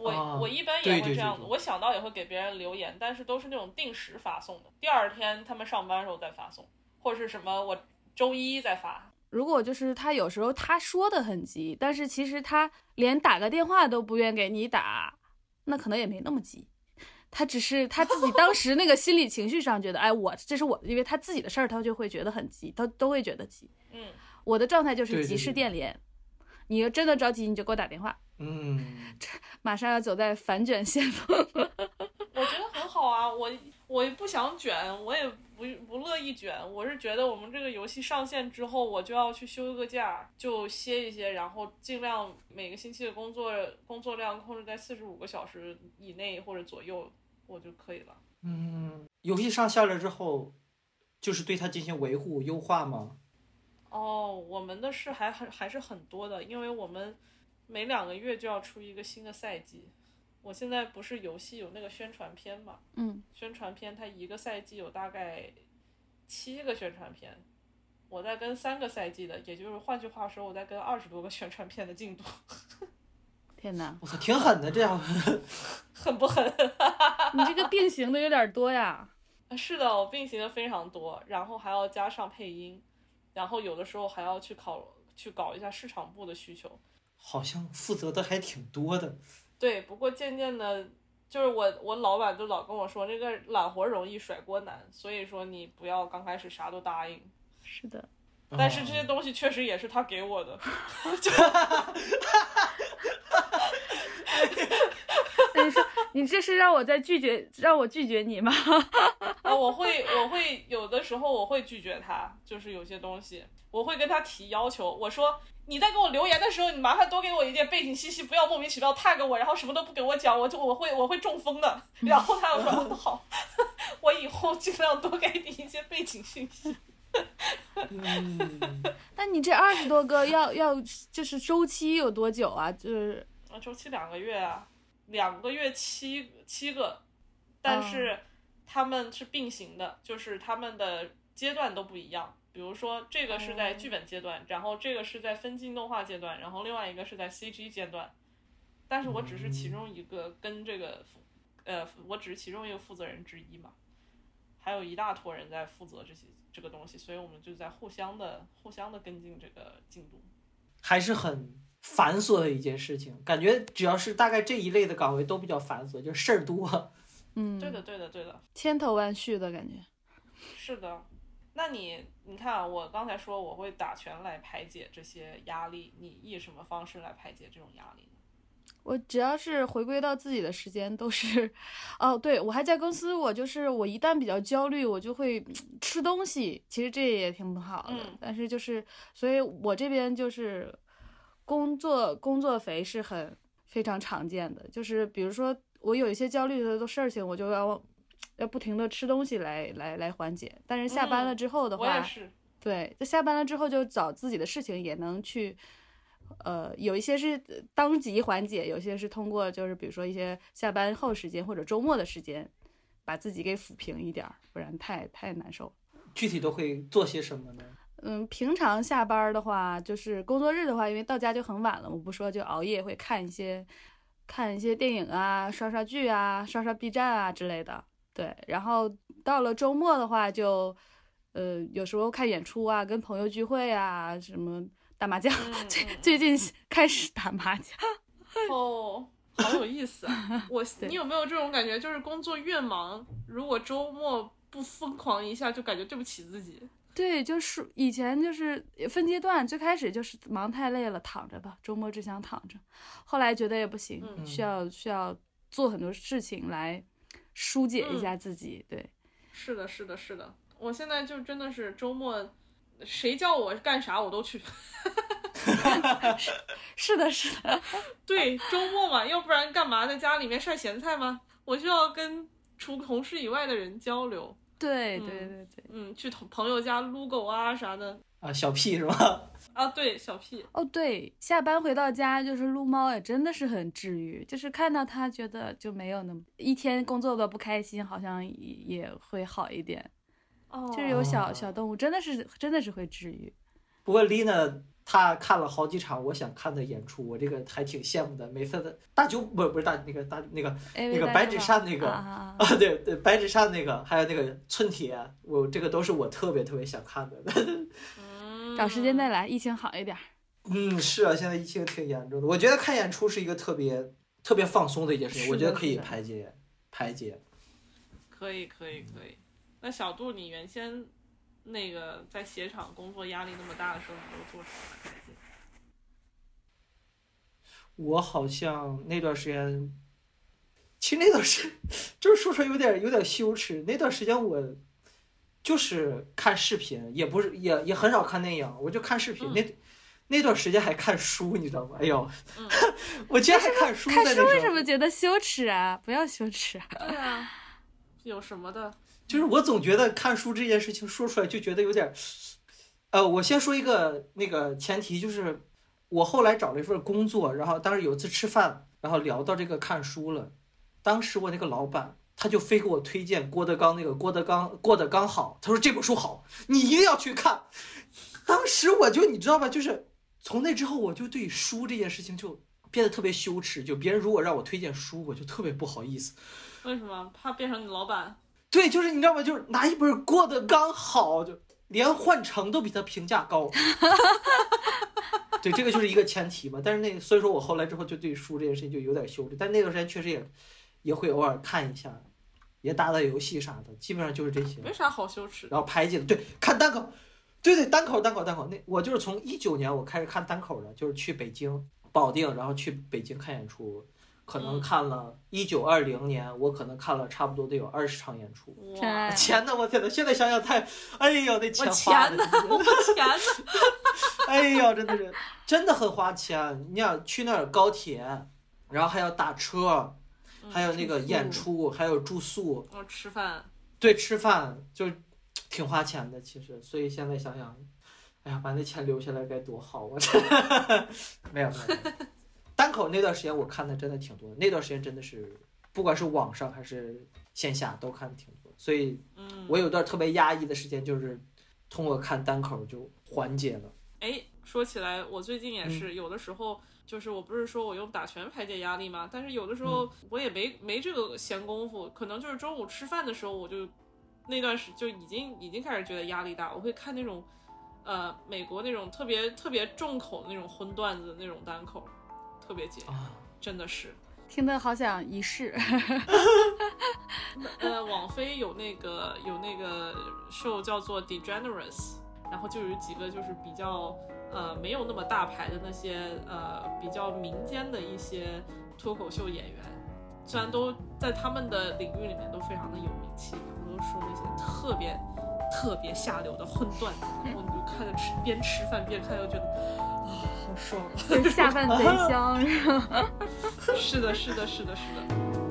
我、啊我一般也会这样子，对对我想到也会给别人留言，但是都是那种定时发送的，第二天他们上班的时候再发送，或者是什么我周一再发。如果就是他有时候他说的很急，但是其实他连打个电话都不愿给你打，那可能也没那么急。他只是他自己当 *laughs* 时那个心理情绪上觉得，哎，我这是我，因为他自己的事儿，他就会觉得很急，他都会觉得急。嗯，我的状态就是对对及时对电联，你要真的着急，你就给我打电话，嗯，*laughs* 马上要走在反卷线路。我觉得很好啊，我我也不想卷，我也不不乐意卷。我是觉得我们这个游戏上线之后，我就要去休个假，就歇一歇，然后尽量每个星期的工作工作量控制在四十五个小时以内或者左右，我就可以了。嗯，游戏上线了之后，就是对它进行维护优化吗？哦，我们的事还很还是很多的，因为我们每两个月就要出一个新的赛季。我现在不是游戏有那个宣传片嘛？嗯，宣传片它一个赛季有大概七个宣传片，我在跟三个赛季的，也就是换句话说，我在跟二十多个宣传片的进度，天哪，*laughs* 我操，挺狠的这样。狠不狠？*laughs* 你这个并行的有点多呀。*laughs* 是的，我并行的非常多，然后还要加上配音，然后有的时候还要去考去搞一下市场部的需求。好像负责的还挺多的。对，不过渐渐的，就是我我老板就老跟我说，这个揽活容易甩锅难，所以说你不要刚开始啥都答应。是的，但是这些东西确实也是他给我的，*laughs* *laughs* 那哈哈你说你这是让我在拒绝让我拒绝你吗？*laughs* 啊，我会我会有的时候我会拒绝他，就是有些东西我会跟他提要求，我说你在给我留言的时候，你麻烦多给我一点背景信息，不要莫名其妙 tag 我，然后什么都不给我讲，我就我会我会中风的。然后他又说嗯 *laughs* 好，*laughs* 我以后尽量多给你一些背景信息。嗯，*laughs* 那你这二十多个要要就是周期有多久啊？就是啊，周期两个月啊，两个月七七个，但是他们是并行的，就是他们的阶段都不一样。比如说，这个是在剧本阶段，然后这个是在分镜动画阶段，然后另外一个是在 CG 阶段。但是我只是其中一个跟这个负，呃，我只是其中一个负责人之一嘛，还有一大坨人在负责这些这个东西，所以我们就在互相的互相的跟进这个进度。还是很繁琐的一件事情。感觉只要是大概这一类的岗位都比较繁琐，就事儿多。*laughs* 嗯，对的，对的，对的。千头万绪的感觉。是的，那你你看啊，我刚才说我会打拳来排解这些压力，你以什么方式来排解这种压力呢？我只要是回归到自己的时间，都是，哦，对我还在公司，我就是我一旦比较焦虑，我就会嗯吃东西，其实这也挺不好的，嗯。但是就是，所以我这边就是工作工作肥是很非常常见的，就是比如说我有一些焦虑的事情，我就要要不停的吃东西来来来缓解，但是下班了嗯之后的话，我也是，对，就下班了之后就找自己的事情，也能去，呃，有一些是呃当即缓解，有些是通过就是比如说一些下班后时间或者周末的时间，把自己给抚平一点儿，不然太太难受。具体都会做些什么呢？嗯，平常下班儿的话，就是工作日的话，因为到家就很晚了，我不说就熬夜会看一些看一些电影啊，刷刷剧啊，刷刷 B 站啊之类的。对，然后到了周末的话就，呃，有时候看演出啊，跟朋友聚会啊，什么打麻将。嗯最嗯最近开始打麻将，*laughs* 哦，好有意思啊！*laughs* 我你有没有这种感觉？就是工作越忙，如果周末不疯狂一下，就感觉对不起自己。对，就是以前就是分阶段，最开始就是忙太累了，躺着吧，周末只想躺着。后来觉得也不行，嗯需要需要做很多事情来疏解一下自己。对，是的，是的，是的。我现在就真的是周末，谁叫我干啥我都去。*laughs* 是的，是的，对，周末嘛，要不然干嘛在家里面晒咸菜吗？我需要跟除同事以外的人交流，对嗯对对对。嗯，去同朋友家撸狗啊啥的啊，小屁是吧？啊。对，小屁，哦，对，下班回到家就是撸猫，也真的是很治愈。就是看到它，觉得就没有那么一天工作的不开心，好像也也会好一点。哦，就是有小哦小动物，真的是真的是会治愈。不过 Lina 她看了好几场我想看的演出，我这个还挺羡慕的。每次的大九不不是大那个大那个那个白纸扇那个啊 *laughs* 对对，白纸扇那个，还有那个寸铁，我这个都是我特别特别想看的。*laughs* 嗯，找时间再来，疫情好一点儿。嗯，是啊，现在疫情挺严重的，我觉得看演出是一个特别特别放松的一件事情，我觉得可以排解排解。可以，可以，可以。那小杜，你原先那个在鞋厂工作压力那么大的时候，你都做什么？我好像那段时间，其实那段时间就是说出来有点有点羞耻。那段时间我就是看视频，也不是也也很少看电影，我就看视频。嗯那那段时间还看书，你知道吗？哎呦，嗯 *laughs* 我竟然还看书看。书为什么觉得羞耻啊？不要羞耻啊。对啊，有什么的？就是我总觉得看书这件事情说出来就觉得有点儿，呃，我先说一个那个前提，就是我后来找了一份工作，然后当时有一次吃饭，然后聊到这个看书了，当时我那个老板他就非给我推荐郭德纲那个郭德纲郭德纲好，他说这本书好，你一定要去看。当时我就你知道吧，就是从那之后我就对书这件事情就变得特别羞耻，就别人如果让我推荐书，我就特别不好意思。为什么怕变成你老板？对，就是你知道吗？就是拿一本过得刚好，就连换乘都比他评价高。*laughs* 对，这个就是一个前提嘛。但是那所以说我后来之后就对书这件事情就有点羞耻，但那段时间确实也也会偶尔看一下，也打打游戏啥的，基本上就是这些。没啥好羞耻。然后排挤的，对，看单口，对对，单口单口单口。那我就是从一九年我开始看单口的，就是去北京保定，然后去北京看演出，可能嗯看了一九二零年，我可能看了差不多得有二十场演出。钱呢？*laughs* 我天呐，现在想想太，哎呦，那钱花的钱呢，我钱呢？*laughs* 哎呦，真的是，真的很花钱。你想去那儿高铁，然后还要打车，还有那个演出，还有住宿，我吃饭，对，吃饭就挺花钱的。其实，所以现在想想，哎呀，把那钱留下来该多好啊！没 *laughs* 有没有，没有单口那段时间我看的真的挺多的，那段时间真的是，不管是网上还是线下都看的挺多，所以嗯，我有段特别压抑的时间，就是通过看单口就缓解了。哎，说起来，我最近也嗯是，有的时候就是我不是说我用打拳排解压力吗？但是有的时嗯候我也没没这个闲工夫，可能就是中午吃饭的时候，我就那段时就已经已经开始觉得压力大，我会看那种呃美国那种特别特别重口的那种荤段子那种单口，特别解，啊，真的是。听得好想一试。*laughs* 呃，网飞有那个有那个 show 叫做 Degenerates，然后就有几个就是比较呃没有那么大牌的那些呃比较民间的一些脱口秀演员，虽然都在他们的领域里面都非常的有名气，然后都说那些特别特别下流的荤段子，然后你就看着吃边吃饭边看，又觉得啊好爽。*laughs* 就是下饭贼 *laughs* 香，是吧？*laughs* 是的，是的，是的，是的。